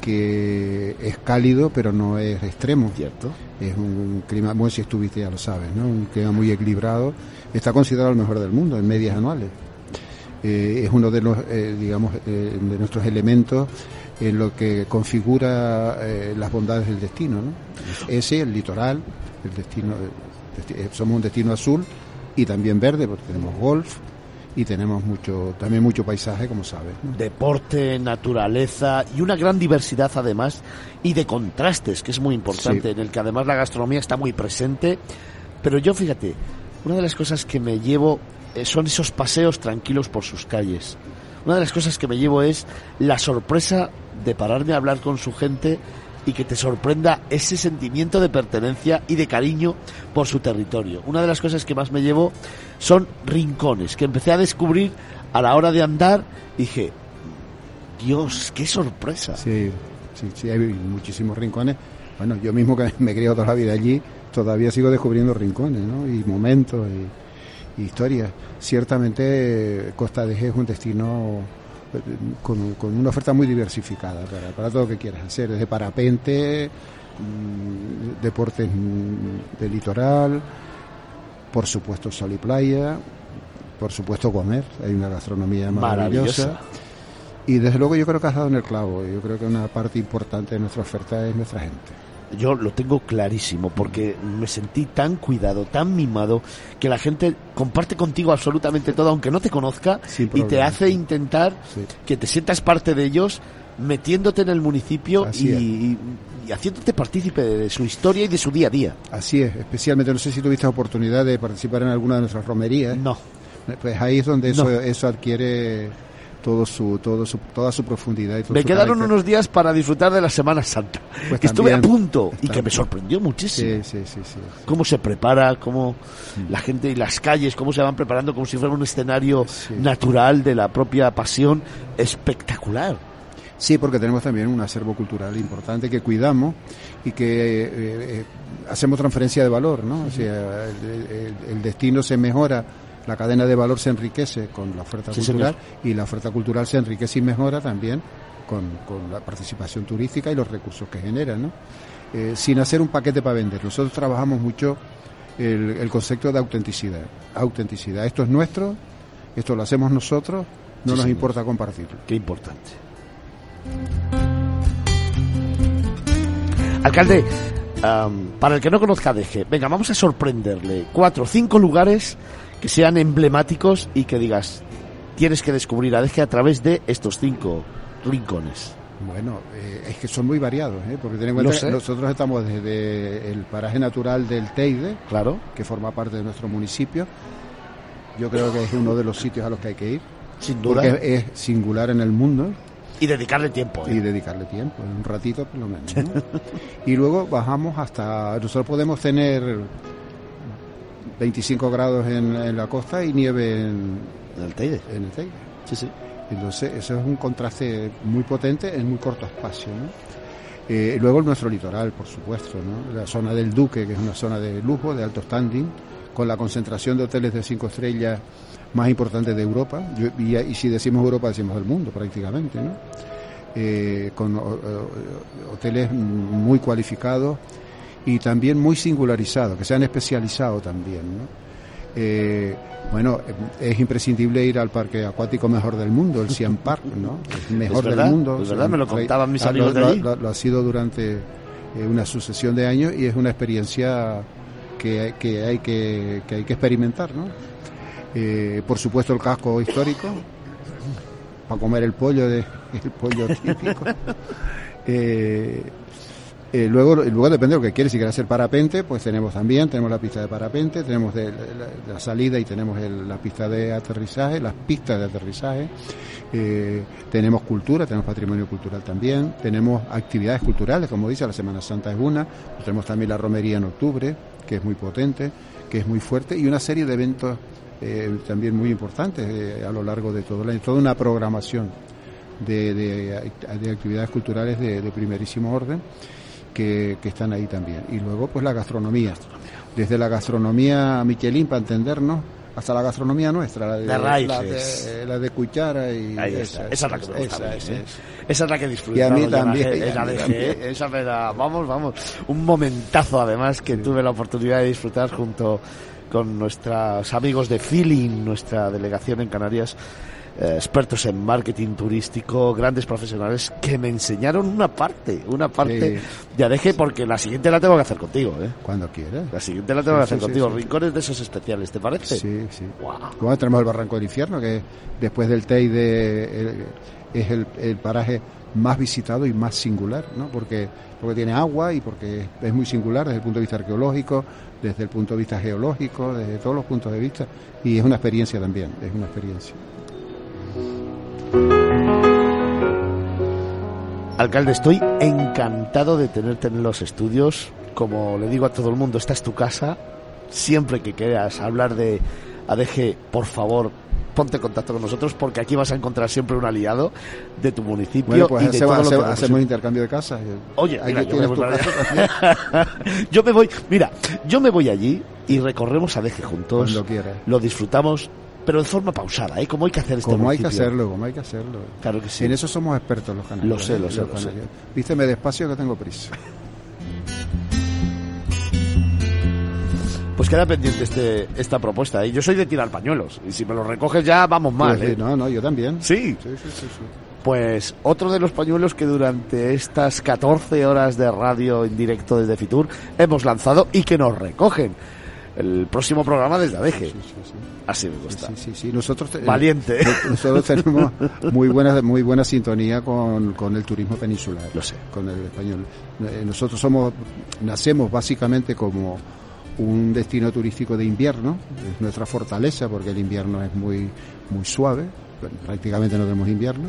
Speaker 4: que es cálido pero no es extremo.
Speaker 1: Cierto.
Speaker 4: Es un, clima, bueno, si estuviste ya lo sabes, ¿no? Un clima muy equilibrado. Está considerado el mejor del mundo en medias anuales. Eh, es uno de los, eh, digamos, eh, de nuestros elementos en lo que configura las bondades del destino, ¿no? Ese, el litoral, el destino, somos un destino azul y también verde porque tenemos golf, y tenemos mucho también mucho paisaje como sabes
Speaker 1: deporte naturaleza y una gran diversidad además y de contrastes que es muy importante en el que además la gastronomía está muy presente. Pero yo fíjate una de las cosas que me llevo eh, son esos paseos tranquilos por sus calles. Una de las cosas que me llevo es la sorpresa de pararme a hablar con su gente y que te sorprenda ese sentimiento de pertenencia y de cariño por su territorio. Una de las cosas que más me llevo son rincones, que empecé a descubrir a la hora de andar. Dije, Dios, qué sorpresa.
Speaker 4: Sí, sí, sí, hay muchísimos rincones. Bueno, yo mismo que me he criado toda la vida allí, todavía sigo descubriendo rincones, ¿no? Y momentos y, y historias. Ciertamente Costa de G es un destino con, una oferta muy diversificada para, todo lo que quieras hacer, desde parapente, mm, deportes mm, de litoral, por supuesto sol y playa, por supuesto comer, hay una gastronomía maravillosa. Y desde luego yo creo que has dado en el clavo, yo creo que una parte importante de nuestra oferta es nuestra gente
Speaker 1: yo lo tengo clarísimo porque me sentí tan cuidado, tan mimado, que la gente comparte contigo absolutamente todo, aunque no te conozca, y te hace intentar que te sientas parte de ellos, metiéndote en el municipio y, haciéndote partícipe de su historia y de su día a día.
Speaker 4: Así es, especialmente no sé si tuviste oportunidad de participar en alguna de nuestras romerías.
Speaker 1: No.
Speaker 4: Pues ahí es donde eso, eso adquiere todo su, todo su, toda su profundidad. Y
Speaker 1: me quedaron unos días para disfrutar de la Semana Santa, pues que estuve a punto y que me sorprendió muchísimo.
Speaker 4: Sí, sí, sí,
Speaker 1: Cómo se prepara, cómo la gente y las calles, cómo se van preparando como si fuera un escenario natural de la propia pasión, espectacular.
Speaker 4: Sí, porque tenemos también un acervo cultural importante que cuidamos y que eh, eh, hacemos transferencia de valor, ¿no? O sea, el destino se mejora la cadena de valor se enriquece con la oferta cultural y la oferta cultural se enriquece y mejora también con, la participación turística y los recursos que genera, ¿no? Eh, sin hacer un paquete para vender. Nosotros trabajamos mucho el, concepto de autenticidad. Autenticidad. Esto es nuestro, esto lo hacemos nosotros, no nos importa compartirlo.
Speaker 1: Qué importante. Alcalde, para el que no conozca Deje, venga, vamos a sorprenderle. Cuatro, cinco lugares que sean emblemáticos y que digas, tienes que descubrir a Deje a través de estos cinco rincones.
Speaker 4: Bueno, eh, es que son muy variados, ¿eh? porque ten en cuenta que nosotros estamos desde el paraje natural del Teide,
Speaker 1: Claro,
Speaker 4: que forma parte de nuestro municipio. Yo creo que es uno de los sitios a los que hay que ir,
Speaker 1: sin duda.
Speaker 4: porque es singular en el mundo
Speaker 1: Y dedicarle tiempo. ¿eh?
Speaker 4: y dedicarle tiempo, un ratito por lo menos. ¿no? y luego bajamos hasta, nosotros podemos tener 25 grados en, en la costa y nieve en,
Speaker 1: En el Teide.
Speaker 4: en el Teide.
Speaker 1: Sí, sí.
Speaker 4: Entonces, eso es un contraste muy potente en muy corto espacio. ¿no? Eh, luego nuestro litoral, por supuesto, ¿no? la zona del Duque, que es una zona de lujo, de alto standing, con la concentración de hoteles de cinco estrellas más importante de Europa. Y, y si decimos Europa, decimos del mundo prácticamente. ¿no? Eh, con o- o- hoteles muy cualificados y también muy singularizados, que se han especializado también. ¿no? Eh, bueno, es imprescindible ir al parque acuático mejor del mundo, el Siam Park, ¿no? El mejor
Speaker 1: Es verdad,
Speaker 4: del mundo.
Speaker 1: es verdad, me lo contaban mis
Speaker 4: Ah,
Speaker 1: amigos de allí.
Speaker 4: lo- lo ha sido durante eh, una sucesión de años y es una experiencia que, hay- que hay que, que hay que experimentar, ¿no? Eh, por supuesto el casco histórico para comer el pollo de el pollo típico. Eh, eh, luego, luego depende de lo que quieres. Si quieres hacer parapente, pues tenemos también, tenemos la pista de parapente, tenemos la, salida y tenemos el- la pista de aterrizaje, las pistas de aterrizaje. Eh, tenemos cultura, tenemos patrimonio cultural también, tenemos actividades culturales, como dice, la Semana Santa es una, tenemos también la romería en octubre, que es muy potente, que es muy fuerte, y una serie de eventos eh, también muy importantes a lo largo de todo el año, toda una programación de, de- de actividades culturales de primerísimo orden que, que están ahí también. Y luego, pues la gastronomía. Desde la gastronomía Michelin, para entendernos, hasta la gastronomía nuestra, la de,
Speaker 1: De
Speaker 4: la
Speaker 1: raíces.
Speaker 4: de, la de cuchara y
Speaker 1: Ahí está. Esa es la que me gusta
Speaker 4: esa,
Speaker 1: a mí,
Speaker 4: esa,
Speaker 1: ¿eh?
Speaker 4: esa.
Speaker 1: Esa es la que disfruto.
Speaker 4: Y a mí también,
Speaker 1: G-
Speaker 4: y a mí también.
Speaker 1: Esa me da, vamos, vamos. Un momentazo además que tuve la oportunidad de disfrutar junto con nuestros amigos de Feeling, nuestra delegación en Canarias, eh, expertos en marketing turístico, grandes profesionales que me enseñaron una parte, una parte
Speaker 4: Sí.
Speaker 1: de ADG porque la siguiente la tengo que hacer contigo, ¿eh?
Speaker 4: Cuando quieras.
Speaker 1: La siguiente la tengo
Speaker 4: Sí,
Speaker 1: que hacer
Speaker 4: sí,
Speaker 1: contigo. Rincones de esos especiales, ¿te parece?
Speaker 4: Sí, sí.
Speaker 1: Guau.
Speaker 4: Luego tenemos el Barranco del Infierno, que después del Teide es el, el paraje más visitado y más singular, ¿no? Porque, porque tiene agua y porque es muy singular desde el punto de vista arqueológico, desde el punto de vista geológico, desde todos los puntos de vista. Y es una experiencia también, es una experiencia.
Speaker 1: Alcalde, estoy encantado de tenerte en los estudios. Como le digo a todo el mundo, esta es tu casa. Siempre que quieras hablar de ADG, por favor, ponte en contacto con nosotros porque aquí vas a encontrar siempre un aliado de tu municipio
Speaker 4: Bueno, pues
Speaker 1: y de
Speaker 4: hacemos,
Speaker 1: todo lo que
Speaker 4: hacemos-
Speaker 1: vamos a
Speaker 4: hacemos intercambio de casas.
Speaker 1: Oye, mira, yo me voy yo me mira, yo me voy allí y recorremos ADG juntos.
Speaker 4: Cuando quieras.
Speaker 1: Lo disfrutamos, pero de forma pausada, ¿eh? Como hay que hacer este
Speaker 4: Como hay que hacerlo, como hay que hacerlo.
Speaker 1: Claro que sí.
Speaker 4: En eso somos expertos los canarios.
Speaker 1: Lo sé, lo
Speaker 4: ¿eh?
Speaker 1: sé, lo sé.
Speaker 4: Vísteme despacio que tengo prisa.
Speaker 1: Pues queda pendiente este, esta propuesta. ¿eh? Yo soy de tirar pañuelos y si me lo recoges ya vamos mal.
Speaker 4: Pues,
Speaker 1: ¿eh?
Speaker 4: No, no, yo también.
Speaker 1: Sí,
Speaker 4: Sí, sí, sí, sí.
Speaker 1: pues otro de los pañuelos que durante estas 14 horas de radio en directo desde Fitur hemos lanzado y que nos recogen. El próximo programa desde ADG.
Speaker 4: Sí, sí, sí.
Speaker 1: Así me gusta.
Speaker 4: Sí, sí, sí. Nosotros, te-
Speaker 1: Valiente.
Speaker 4: nosotros tenemos muy buena, muy buena sintonía con, con el turismo peninsular.
Speaker 1: Lo sé.
Speaker 4: Con el español. Eh, Nosotros somos, nacemos básicamente como un destino turístico de invierno. Es nuestra fortaleza porque el invierno es muy, muy suave. Prácticamente no tenemos invierno.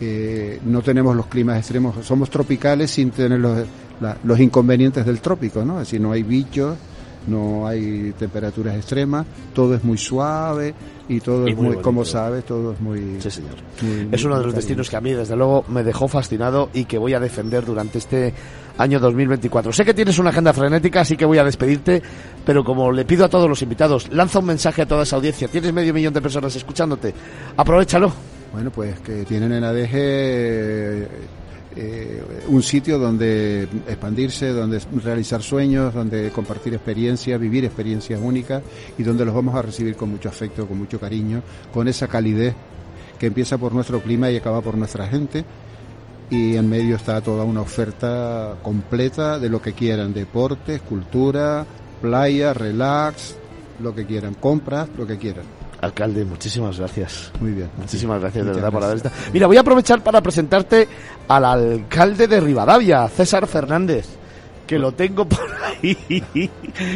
Speaker 4: Eh, no tenemos los climas extremos. Somos tropicales sin tener los, la- los inconvenientes del trópico, ¿no? Es decir, no hay bichos, no hay temperaturas extremas, todo es muy suave y todo
Speaker 1: Y
Speaker 4: es
Speaker 1: muy bonito.
Speaker 4: como sabes, todo es muy...
Speaker 1: Sí, señor.
Speaker 4: muy-
Speaker 1: Es uno de los destinos que a mí, desde luego, me dejó fascinado y que voy a defender durante este año 2024. Sé que tienes una agenda frenética, así que voy a despedirte, pero como le pido a todos los invitados, lanza un mensaje a toda esa audiencia. Tienes medio millón de personas escuchándote. Aprovechalo.
Speaker 4: Bueno, pues que tienen en ADG eh, un sitio donde expandirse, donde realizar sueños, donde compartir experiencias, vivir experiencias únicas y donde los vamos a recibir con mucho afecto, con mucho cariño, con esa calidez que empieza por nuestro clima y acaba por nuestra gente y en medio está toda una oferta completa de lo que quieran, deportes, cultura, playa, relax, lo que quieran, compras, lo que quieran.
Speaker 1: Alcalde, muchísimas gracias.
Speaker 4: Muy bien.
Speaker 1: Muchísimas gracias de verdad por haber estado. Mira, voy a aprovechar para presentarte al alcalde de Rivadavia, César Fernández, que lo tengo por ahí.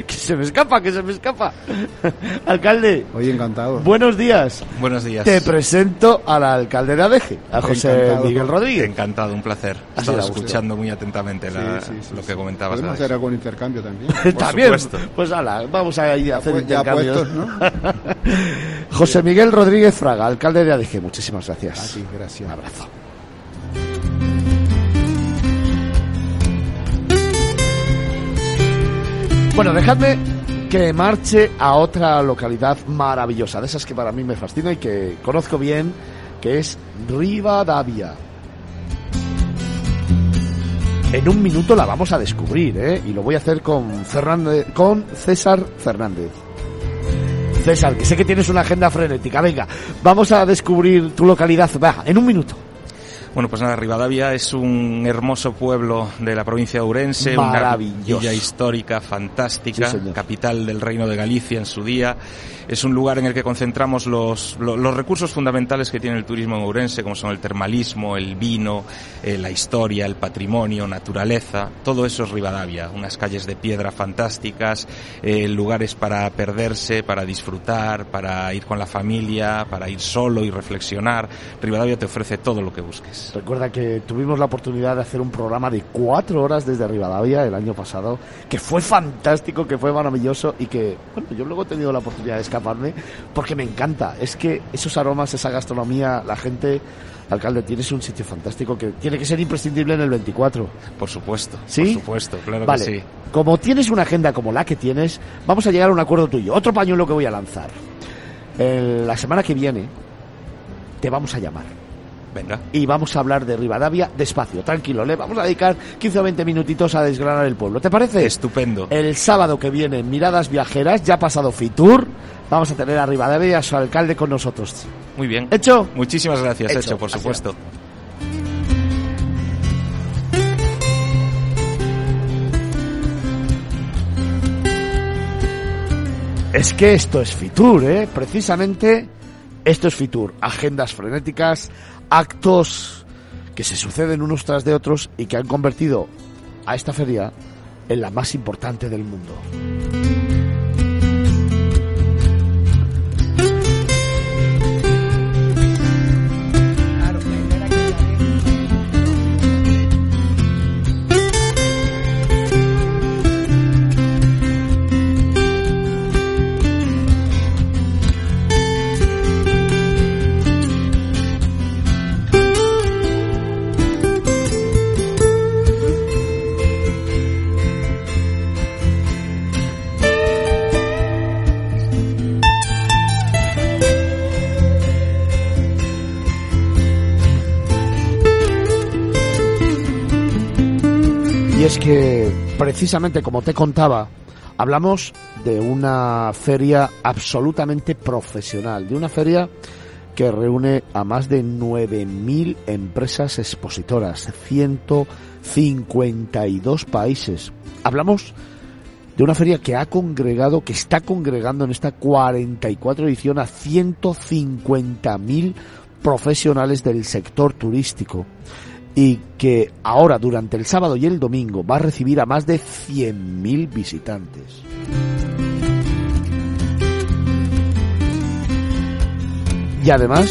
Speaker 1: que se me escapa, que se me escapa. alcalde,
Speaker 4: Hoy encantado.
Speaker 1: buenos días.
Speaker 5: Buenos días.
Speaker 1: Te presento al alcalde de Adeje, a José
Speaker 4: Encantado.
Speaker 1: Miguel Rodríguez.
Speaker 5: Encantado, un placer. Estaba escuchando muy atentamente la-
Speaker 4: Sí, sí, sí,
Speaker 5: lo que comentabas.
Speaker 4: Podemos hacer algún intercambio también.
Speaker 1: También,
Speaker 5: supuesto.
Speaker 1: pues ala, vamos a ir a hacer
Speaker 4: Pues ya
Speaker 1: intercambios.
Speaker 4: puestos, ¿no?
Speaker 1: José Miguel Rodríguez Fraga, alcalde de Adeje, muchísimas gracias.
Speaker 4: A ti, gracias.
Speaker 1: Un abrazo. Bueno, dejadme que marche a otra localidad maravillosa, de esas que para mí me fascina y que conozco bien, que es Rivadavia. En un minuto la vamos a descubrir, ¿eh? Y lo voy a hacer con, con César Fernández. César, que sé que tienes una agenda frenética. Venga, vamos a descubrir tu localidad. Va, en un minuto.
Speaker 5: Bueno, pues nada, Rivadavia es un hermoso pueblo de la provincia de Ourense, una villa histórica fantástica,
Speaker 1: Sí,
Speaker 5: capital del Reino de Galicia en su día. Es un lugar en el que concentramos los, lo- los recursos fundamentales que tiene el turismo en Ourense, como son el termalismo, el vino, eh, la historia, el patrimonio, naturaleza. Todo eso es Rivadavia. Unas calles de piedra fantásticas, eh, lugares para perderse, para disfrutar, para ir con la familia, para ir solo y reflexionar. Rivadavia te ofrece todo lo que busques.
Speaker 1: Recuerda que tuvimos la oportunidad de hacer un programa de cuatro horas desde Rivadavia el año pasado, que fue fantástico, que fue maravilloso y que, bueno, yo luego he tenido la oportunidad de escaparme porque me encanta. Es que esos aromas, esa gastronomía, la gente, alcalde, tienes un sitio fantástico que tiene que ser imprescindible en el 24.
Speaker 5: Por supuesto,
Speaker 1: ¿Sí?
Speaker 5: por supuesto, claro
Speaker 1: vale,
Speaker 5: que sí.
Speaker 1: como tienes una agenda como la que tienes, vamos a llegar a un acuerdo tuyo. Otro pañuelo que voy a lanzar. El- la semana que viene te vamos a llamar
Speaker 5: Venga,
Speaker 1: y vamos a hablar de Rivadavia despacio, tranquilo. Le vamos a dedicar 15 o 20 minutitos a desgranar el pueblo. ¿Te parece?
Speaker 5: estupendo.
Speaker 1: El sábado que viene, en Miradas Viajeras, ya ha pasado Fitur, vamos a tener a Rivadavia y a su alcalde con nosotros.
Speaker 5: Muy bien.
Speaker 1: ¿Hecho?
Speaker 5: Muchísimas gracias,
Speaker 1: Hecho.
Speaker 5: hecho, por supuesto.
Speaker 1: Es que esto es Fitur, ¿eh? Precisamente esto es Fitur. Agendas frenéticas, actos que se suceden unos tras de otros y que han convertido a esta feria en la más importante del mundo. Precisamente como te contaba, hablamos de una feria absolutamente profesional, de una feria que reúne a más de 9.000 empresas expositoras, 152 países. Hablamos de una feria que ha congregado, que está congregando en esta 44 edición a 150.000 profesionales del sector turístico y que ahora durante el sábado y el domingo va a recibir a más de 100.000 visitantes. Y además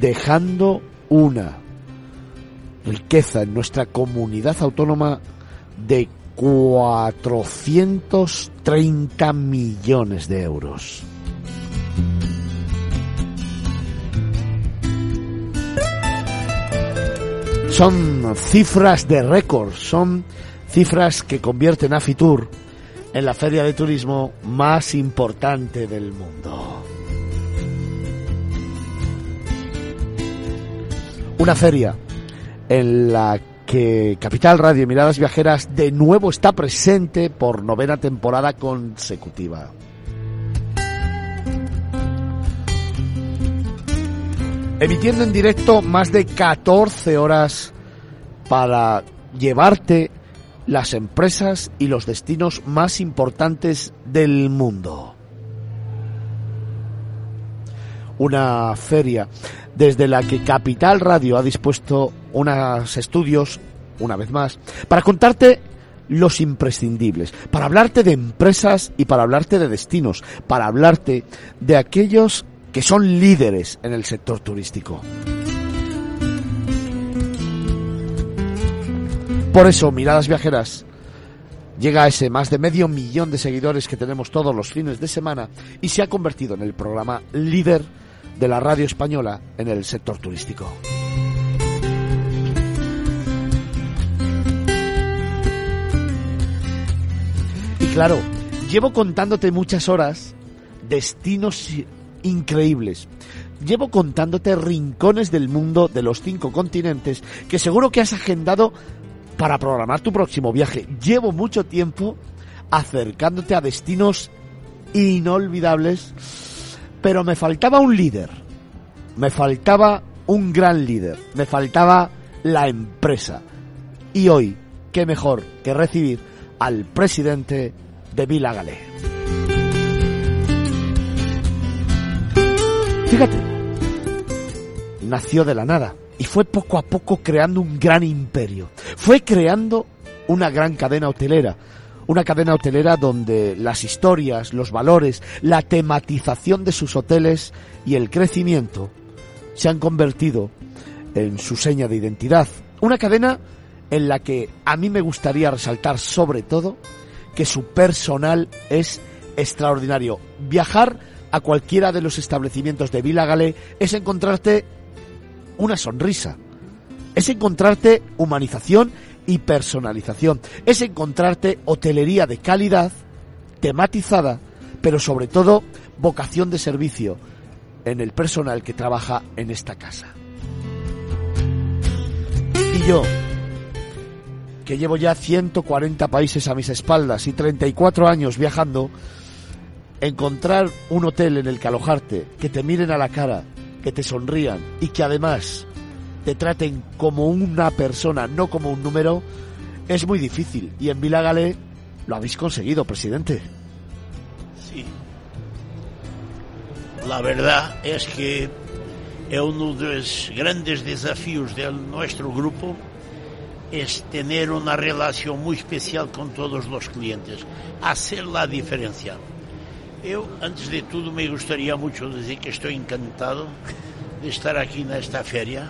Speaker 1: dejando una riqueza en nuestra comunidad autónoma de 430 millones de euros. Son cifras de récord, son cifras que convierten a Fitur en la feria de turismo más importante del mundo. Una feria en la que Capital Radio y Miradas Viajeras de nuevo está presente por novena temporada consecutiva. Emitiendo en directo más de 14 horas para llevarte las empresas y los destinos más importantes del mundo. Una feria desde la que Capital Radio ha dispuesto unos estudios, una vez más, para contarte los imprescindibles, para hablarte de empresas y para hablarte de destinos, para hablarte de aquellos que son líderes en el sector turístico. Por eso, Miradas Viajeras llega a ese más de medio millón de seguidores que tenemos todos los fines de semana y se ha convertido en el programa líder de la radio española en el sector turístico. Y claro, llevo contándote muchas horas destinos increíbles. Llevo contándote rincones del mundo de los cinco continentes que seguro que has agendado para programar tu próximo viaje. Llevo mucho tiempo acercándote a destinos inolvidables, pero me faltaba un líder, me faltaba un gran líder, me faltaba la empresa. Y hoy, qué mejor que recibir al presidente de Vila Galé. Fíjate, nació de la nada y fue poco a poco creando un gran imperio. Fue creando una gran cadena hotelera. Una cadena hotelera donde las historias, los valores, la tematización de sus hoteles y el crecimiento se han convertido en su seña de identidad. Una cadena en la que a mí me gustaría resaltar sobre todo que su personal es extraordinario. Viajar a cualquiera de los establecimientos de Vila Galé es encontrarte una sonrisa. Es encontrarte humanización y personalización. Es encontrarte hotelería de calidad, tematizada, pero sobre todo vocación de servicio en el personal que trabaja en esta casa. Y yo, que llevo ya 140 países a mis espaldas y 34 años viajando, encontrar un hotel en el que alojarte, que te miren a la cara, que te sonrían y que además te traten como una persona, no como un número, es muy difícil. Y en Vilagale lo habéis conseguido, presidente.
Speaker 6: Sí. La verdad es que uno de los grandes desafíos de nuestro grupo es tener una relación muy especial con todos los clientes, hacer la diferencia. Eu, antes de tudo, me gostaria muito de dizer que estou encantado de estar aqui nesta feria,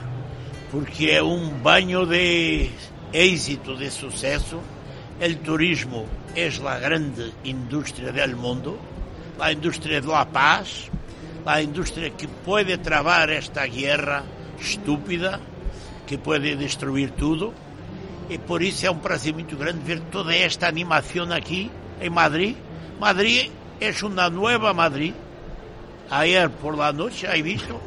Speaker 6: porque é um banho de êxito, de sucesso. O turismo é a grande indústria do mundo, a indústria da paz, a indústria que pode travar esta guerra estúpida, que pode destruir tudo. E por isso é um prazer muito grande ver toda esta animação aqui em Madrid. Madrid es una nueva Madrid. Ayer por la noche he visto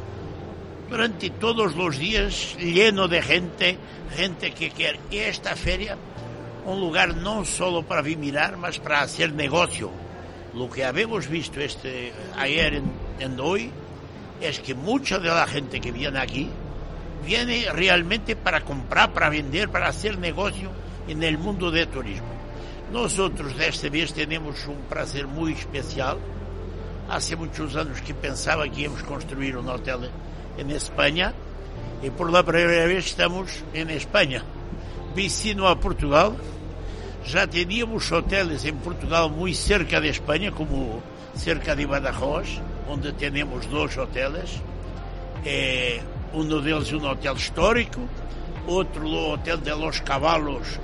Speaker 6: durante todos los días lleno de gente, gente que quiere. Esta feria, un lugar no solo para mirar, mas para hacer negocio. Lo que habemos visto este ayer en hoy es que mucha de la gente que viene aquí viene realmente para comprar, para vender, para hacer negocio en el mundo del turismo. Nosotros desta vez temos um prazer muito especial. Há muitos anos que pensava que íamos construir um hotel em Espanha e por la primeira vez estamos em Espanha. Vicino a Portugal. Já teníamos hotéis em Portugal muito cerca de Espanha, como cerca de Badajoz, onde temos dois hotéis. É, um deles um hotel histórico, otro hotel de los caballos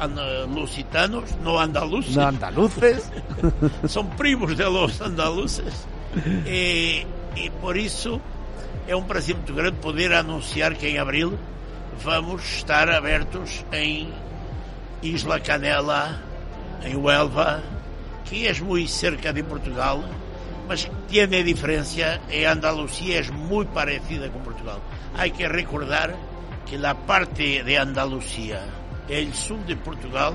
Speaker 6: lusitanos, no andaluces.
Speaker 1: No andaluces.
Speaker 6: Son primos de los andaluces. E, e por isso é um prazer muito grande poder anunciar que em abril vamos estar abertos em Isla Canela, em Huelva, que é muito cerca de Portugal, mas tem diferença, e Andalucía é muito parecida com Portugal. Há que recordar que la parte de Andalucía, el sur de Portugal,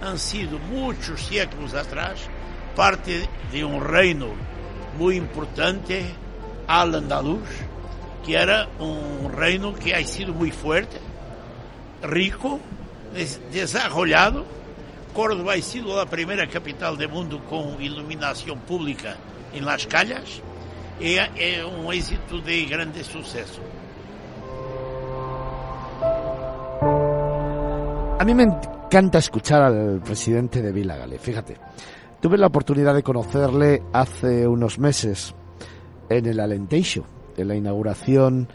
Speaker 6: han sido muchos séculos atrás parte de un reino muy importante al andaluz, que era un reino que ha sido muy fuerte, rico des- desarrollado. Córdoba ha sido la primera capital del mundo con iluminación pública en las calles y es un éxito de grande suceso.
Speaker 1: A mí me encanta escuchar al presidente de Vila Gale. Fíjate, tuve la oportunidad de conocerle hace unos meses en el Alentejo, en la inauguración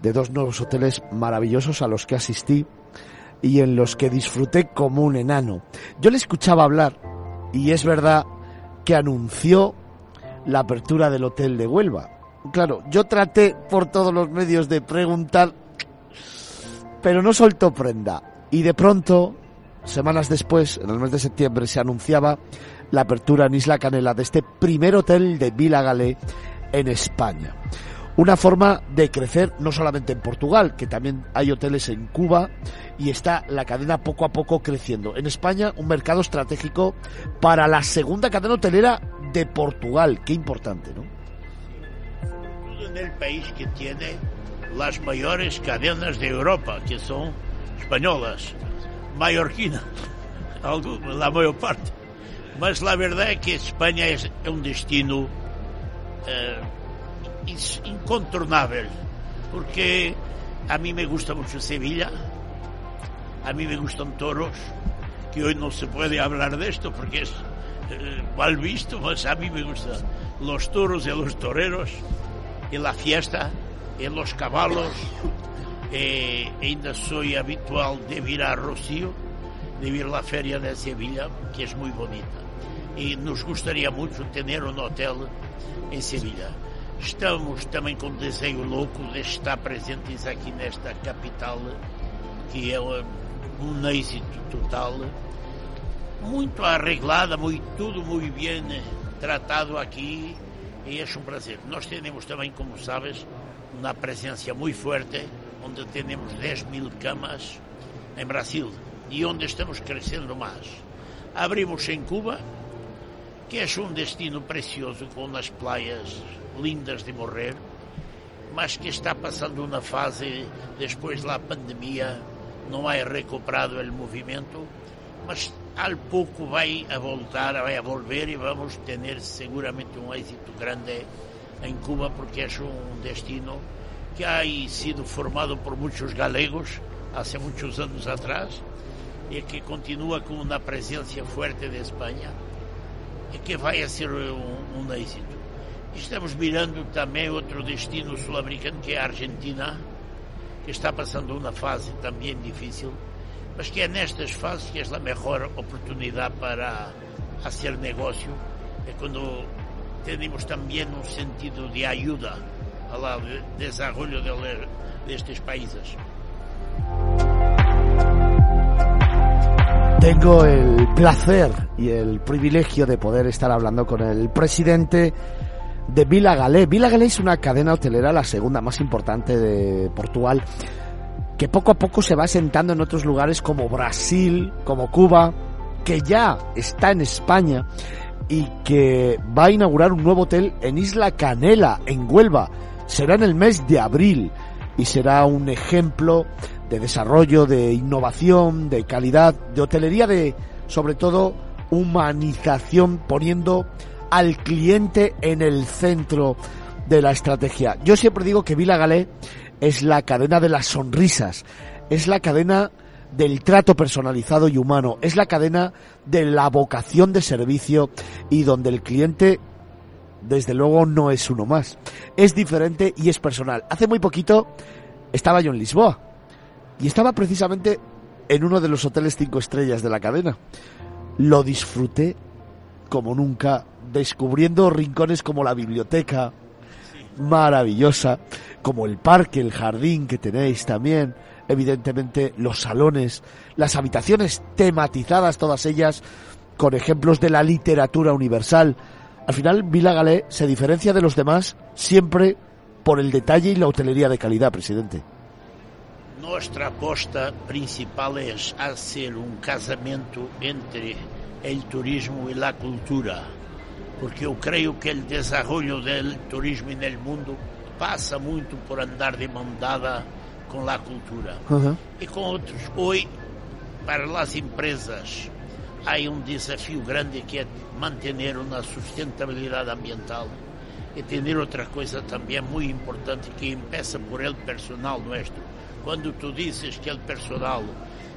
Speaker 1: de dos nuevos hoteles maravillosos a los que asistí y en los que disfruté como un enano. Yo le escuchaba hablar y es verdad que anunció la apertura del hotel de Huelva. Claro, yo traté por todos los medios de preguntar, pero no soltó prenda. Y de pronto, semanas después, en el mes de septiembre, se anunciaba la apertura en Isla Canela de este primer hotel de Vila Galé en España. Una forma de crecer no solamente en Portugal, que también hay hoteles en Cuba y está la cadena poco a poco creciendo. En España, un mercado estratégico para la segunda cadena hotelera de Portugal. Qué importante, ¿no?
Speaker 6: en el país que tiene las mayores cadenas de Europa, que son españolas, mallorquinas, la mayor parte. Mas la verdad es que España es un destino eh, incontornable, porque a mí me gusta mucho Sevilla, a mí me gustan toros, que hoy no se puede hablar de esto porque es eh, mal visto, mas a mí me gustan los toros y los toreros, y la fiesta, y los caballos. Eh, ainda soy habitual de ir a Rocío, de ir a la feria de Sevilla, que es muy bonita. Y nos gustaría mucho tener un hotel en Sevilla. Estamos também com desejo louco de estar presentes aqui nesta capital, que é um, um êxito total. Muito arreglada, muito, tudo muito bem tratado aqui e é um prazer. Nós temos também, como sabes, uma presença muito forte, onde temos 10 mil camas em Brasil e onde estamos crescendo mais. Abrimos em Cuba, que é um destino precioso com as praias lindas de morrer, mas que está passando uma fase depois da pandemia, não há recuperado o movimento, mas al pouco vai a voltar, vai a volver e vamos ter seguramente um êxito grande em Cuba, porque é um destino que ha sido formado por muitos galegos há muitos anos atrás e que continua com uma presença forte de Espanha e que vai a ser um, um êxito. Estamos mirando também outro destino sul-americano que é a Argentina, que está passando uma fase também difícil, mas que é nestas fases que é a melhor oportunidade para fazer negócio, é quando temos também um sentido de ajuda ao desenvolvimento de, destes países.
Speaker 1: Tengo el placer y el privilegio de poder estar hablando con el presidente de Vila Galé. Vila Galé es una cadena hotelera, la segunda más importante de Portugal, que poco a poco se va sentando en otros lugares como Brasil, como Cuba, que ya está en España y que va a inaugurar un nuevo hotel en Isla Canela, en Huelva. Será en el mes de abril y será un ejemplo de desarrollo, de innovación, de calidad, de hotelería, de sobre todo humanización, poniendo al cliente en el centro de la estrategia. Yo siempre digo que Vila Galé es la cadena de las sonrisas, es la cadena del trato personalizado y humano, es la cadena de la vocación de servicio y donde el cliente desde luego no es uno más, es diferente y es personal. Hace muy poquito estaba yo en Lisboa y estaba precisamente en uno de los hoteles cinco estrellas de la cadena. Lo disfruté como nunca, descubriendo rincones como la biblioteca, maravillosa, como el parque, el jardín que tenéis también, evidentemente los salones, las habitaciones tematizadas, todas ellas con ejemplos de la literatura universal. Al final, Vila Galé se diferencia de los demás siempre por el detalle y la hotelería de calidad, presidente.
Speaker 6: Nuestra aposta principal es hacer un casamento entre el turismo y la cultura, porque yo creo que el desarrollo del turismo en el mundo pasa mucho por andar demandada con la cultura
Speaker 1: Ajá.
Speaker 6: y con otros. Hoy para as empresas há um desafio grande que é manter uma sustentabilidade ambiental e ter outra coisa também muito importante que empieza por el personal nuestro. Quando tu dizes que el personal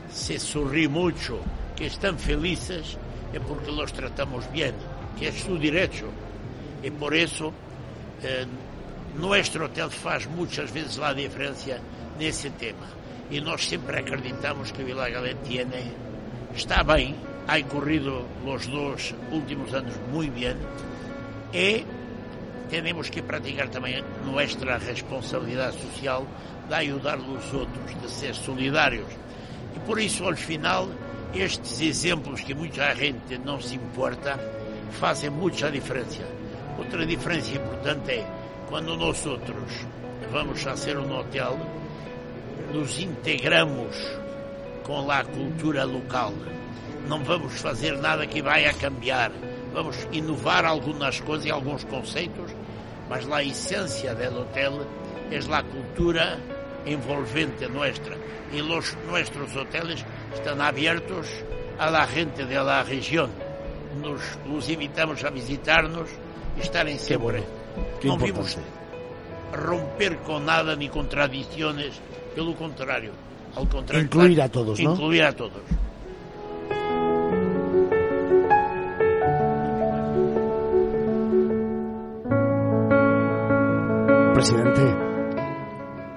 Speaker 6: se sorri muito, que estão felizes, é porque los tratamos bem, que é su direito. E por isso, eh, nuestro hotel faz muitas vezes a diferença nesse tema. E nós sempre acreditamos que Vila Galé tiene, está bem, ha corrido os dois últimos anos muito bem e temos que praticar também nossa responsabilidade social de ajudar os outros, de ser solidários. E por isso, ao final, estes exemplos que muita gente não se importa fazem muita diferença. Outra diferença importante é quando nós outros vamos fazer um hotel, nos integramos com a cultura local. Não vamos fazer nada que vai a cambiar. Vamos inovar algumas coisas e alguns conceitos, mas a essência do hotel é a cultura envolvente nuestra. E os nossos hotéis estão abertos la gente de la região. Nos, los invitamos a visitar-nos e estarem sempre. Não vimos romper com nada ni contradições, pelo contrário. Ao contrário,
Speaker 1: incluir a todos,
Speaker 6: ¿no? Incluir a todos.
Speaker 1: Presidente,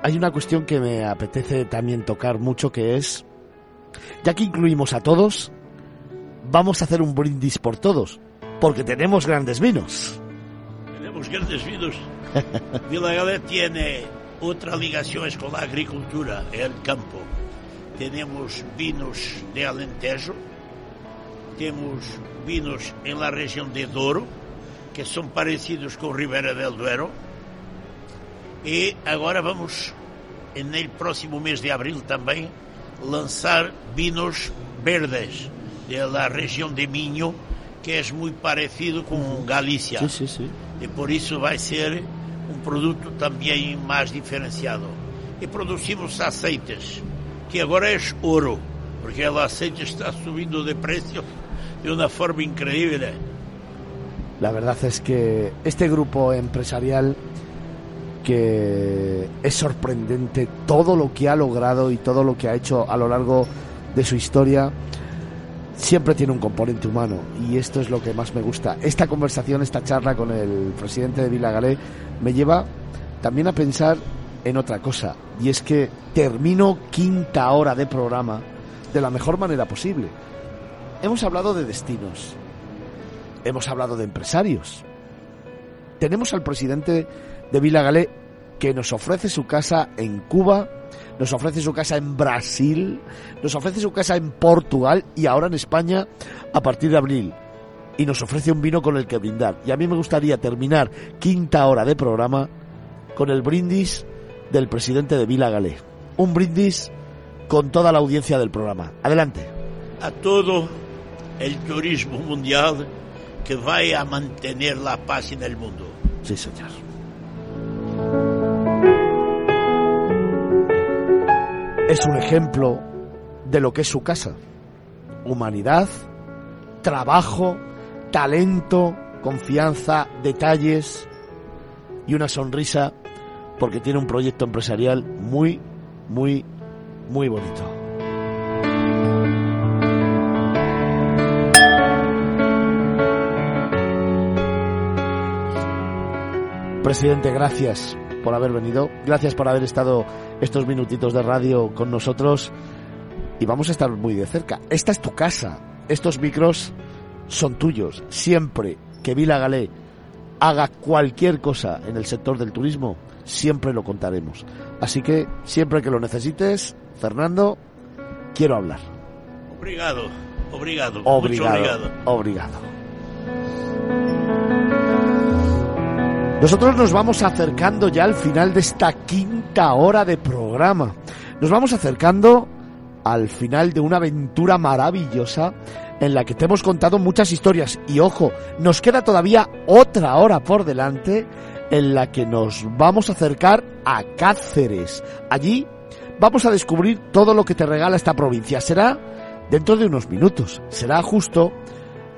Speaker 1: hay una cuestión que me apetece también tocar mucho que es, ya que incluimos a todos, vamos a hacer un brindis por todos, porque tenemos grandes vinos.
Speaker 6: Tenemos grandes vinos. Vila Galé tiene otra ligación con la agricultura, el campo. Tenemos vinos de Alentejo, tenemos vinos en la región de Douro, que son parecidos con Ribera del Duero, e agora vamos, no próximo mês de abril também, lançar vinos verdes da região de Minho, que é muito parecido com Galícia.
Speaker 1: Sim, sim, sim.
Speaker 6: E por isso vai ser um produto também mais diferenciado. E produzimos aceites, que agora é ouro, porque o aceite está subindo de preço de uma forma increíble.
Speaker 1: La verdad es que este grupo empresarial que es sorprendente todo lo que ha logrado y todo lo que ha hecho a lo largo de su historia. Siempre tiene un componente humano y esto es lo que más me gusta. Esta conversación, esta charla con el presidente de Vilagalé me lleva también a pensar en otra cosa y es que termino quinta hora de programa de la mejor manera posible. Hemos hablado de destinos, hemos hablado de empresarios, tenemos al presidente de Vila Galé, que nos ofrece su casa en Cuba, nos ofrece su casa en Brasil, nos ofrece su casa en Portugal y ahora en España a partir de abril. Y nos ofrece un vino con el que brindar. Y a mí me gustaría terminar quinta hora de programa con el brindis del presidente de Vila Galé. Un brindis con toda la audiencia del programa. Adelante.
Speaker 6: A todo el turismo mundial que vaya a mantener la paz en el mundo.
Speaker 1: Sí, señor. Es un ejemplo de lo que es su casa. Humanidad, trabajo, talento, confianza, detalles y una sonrisa porque tiene un proyecto empresarial muy, muy, muy bonito. Presidente, gracias por haber venido, gracias por haber estado estos minutitos de radio con nosotros y vamos a estar muy de cerca. Esta es tu casa, estos micros son tuyos. Siempre que Vila Galé haga cualquier cosa en el sector del turismo, siempre lo contaremos. Así que siempre que lo necesites, Fernando, quiero hablar.
Speaker 6: Obrigado, obrigado,
Speaker 1: obrigado. obrigado. Nosotros nos vamos acercando ya al final de esta quinta hora de programa. Nos vamos acercando al final de una aventura maravillosa en la que te hemos contado muchas historias. Y ojo, nos queda todavía otra hora por delante en la que nos vamos a acercar a Cáceres. Allí vamos a descubrir todo lo que te regala esta provincia. Será dentro de unos minutos. Será justo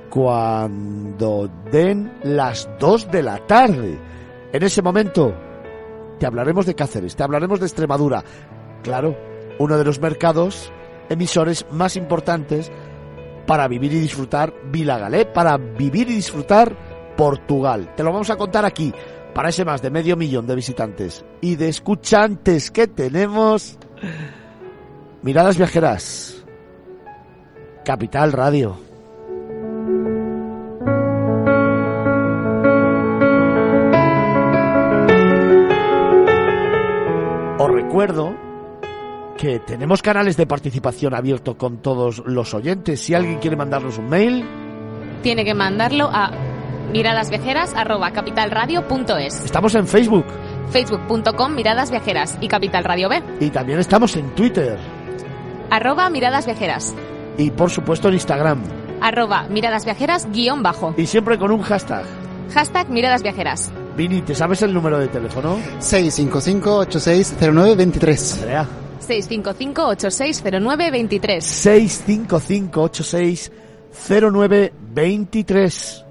Speaker 1: cuando den las 2 de la tarde. En ese momento te hablaremos de Cáceres, te hablaremos de Extremadura. Claro, uno de los mercados emisores más importantes para vivir y disfrutar Vilagalé, para vivir y disfrutar Portugal. Te lo vamos a contar aquí, para ese más de medio millón de visitantes y de escuchantes que tenemos. Miradas viajeras. Capital Radio. Recuerdo que tenemos canales de participación abiertos con todos los oyentes. Si alguien quiere mandarnos un mail,
Speaker 7: Tiene que mandarlo a miradasviajeras@capitalradio.es,
Speaker 1: estamos en Facebook
Speaker 7: facebook.com Miradas Viajeras y Capital Radio B,
Speaker 1: y también estamos en Twitter
Speaker 7: arroba Miradas Viajeras,
Speaker 1: y por supuesto en Instagram.
Speaker 7: arroba Miradas Viajeras guion bajo,
Speaker 1: Y siempre con un hashtag.
Speaker 7: hashtag Miradas Viajeras.
Speaker 1: Vini, ¿te sabes el número de teléfono?
Speaker 4: 655-860923.
Speaker 1: Andrea.
Speaker 7: 655-860923.
Speaker 1: 655-860923.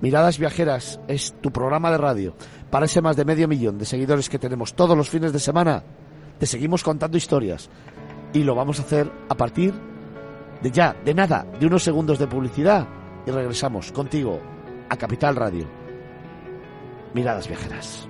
Speaker 1: Miradas Viajeras es tu programa de radio. Para ese más de medio millón de seguidores que tenemos todos los fines de semana, te seguimos contando historias. Y lo vamos a hacer a partir de ya, de nada, de unos segundos de publicidad. Y regresamos contigo a Capital Radio. Miradas Viajeras.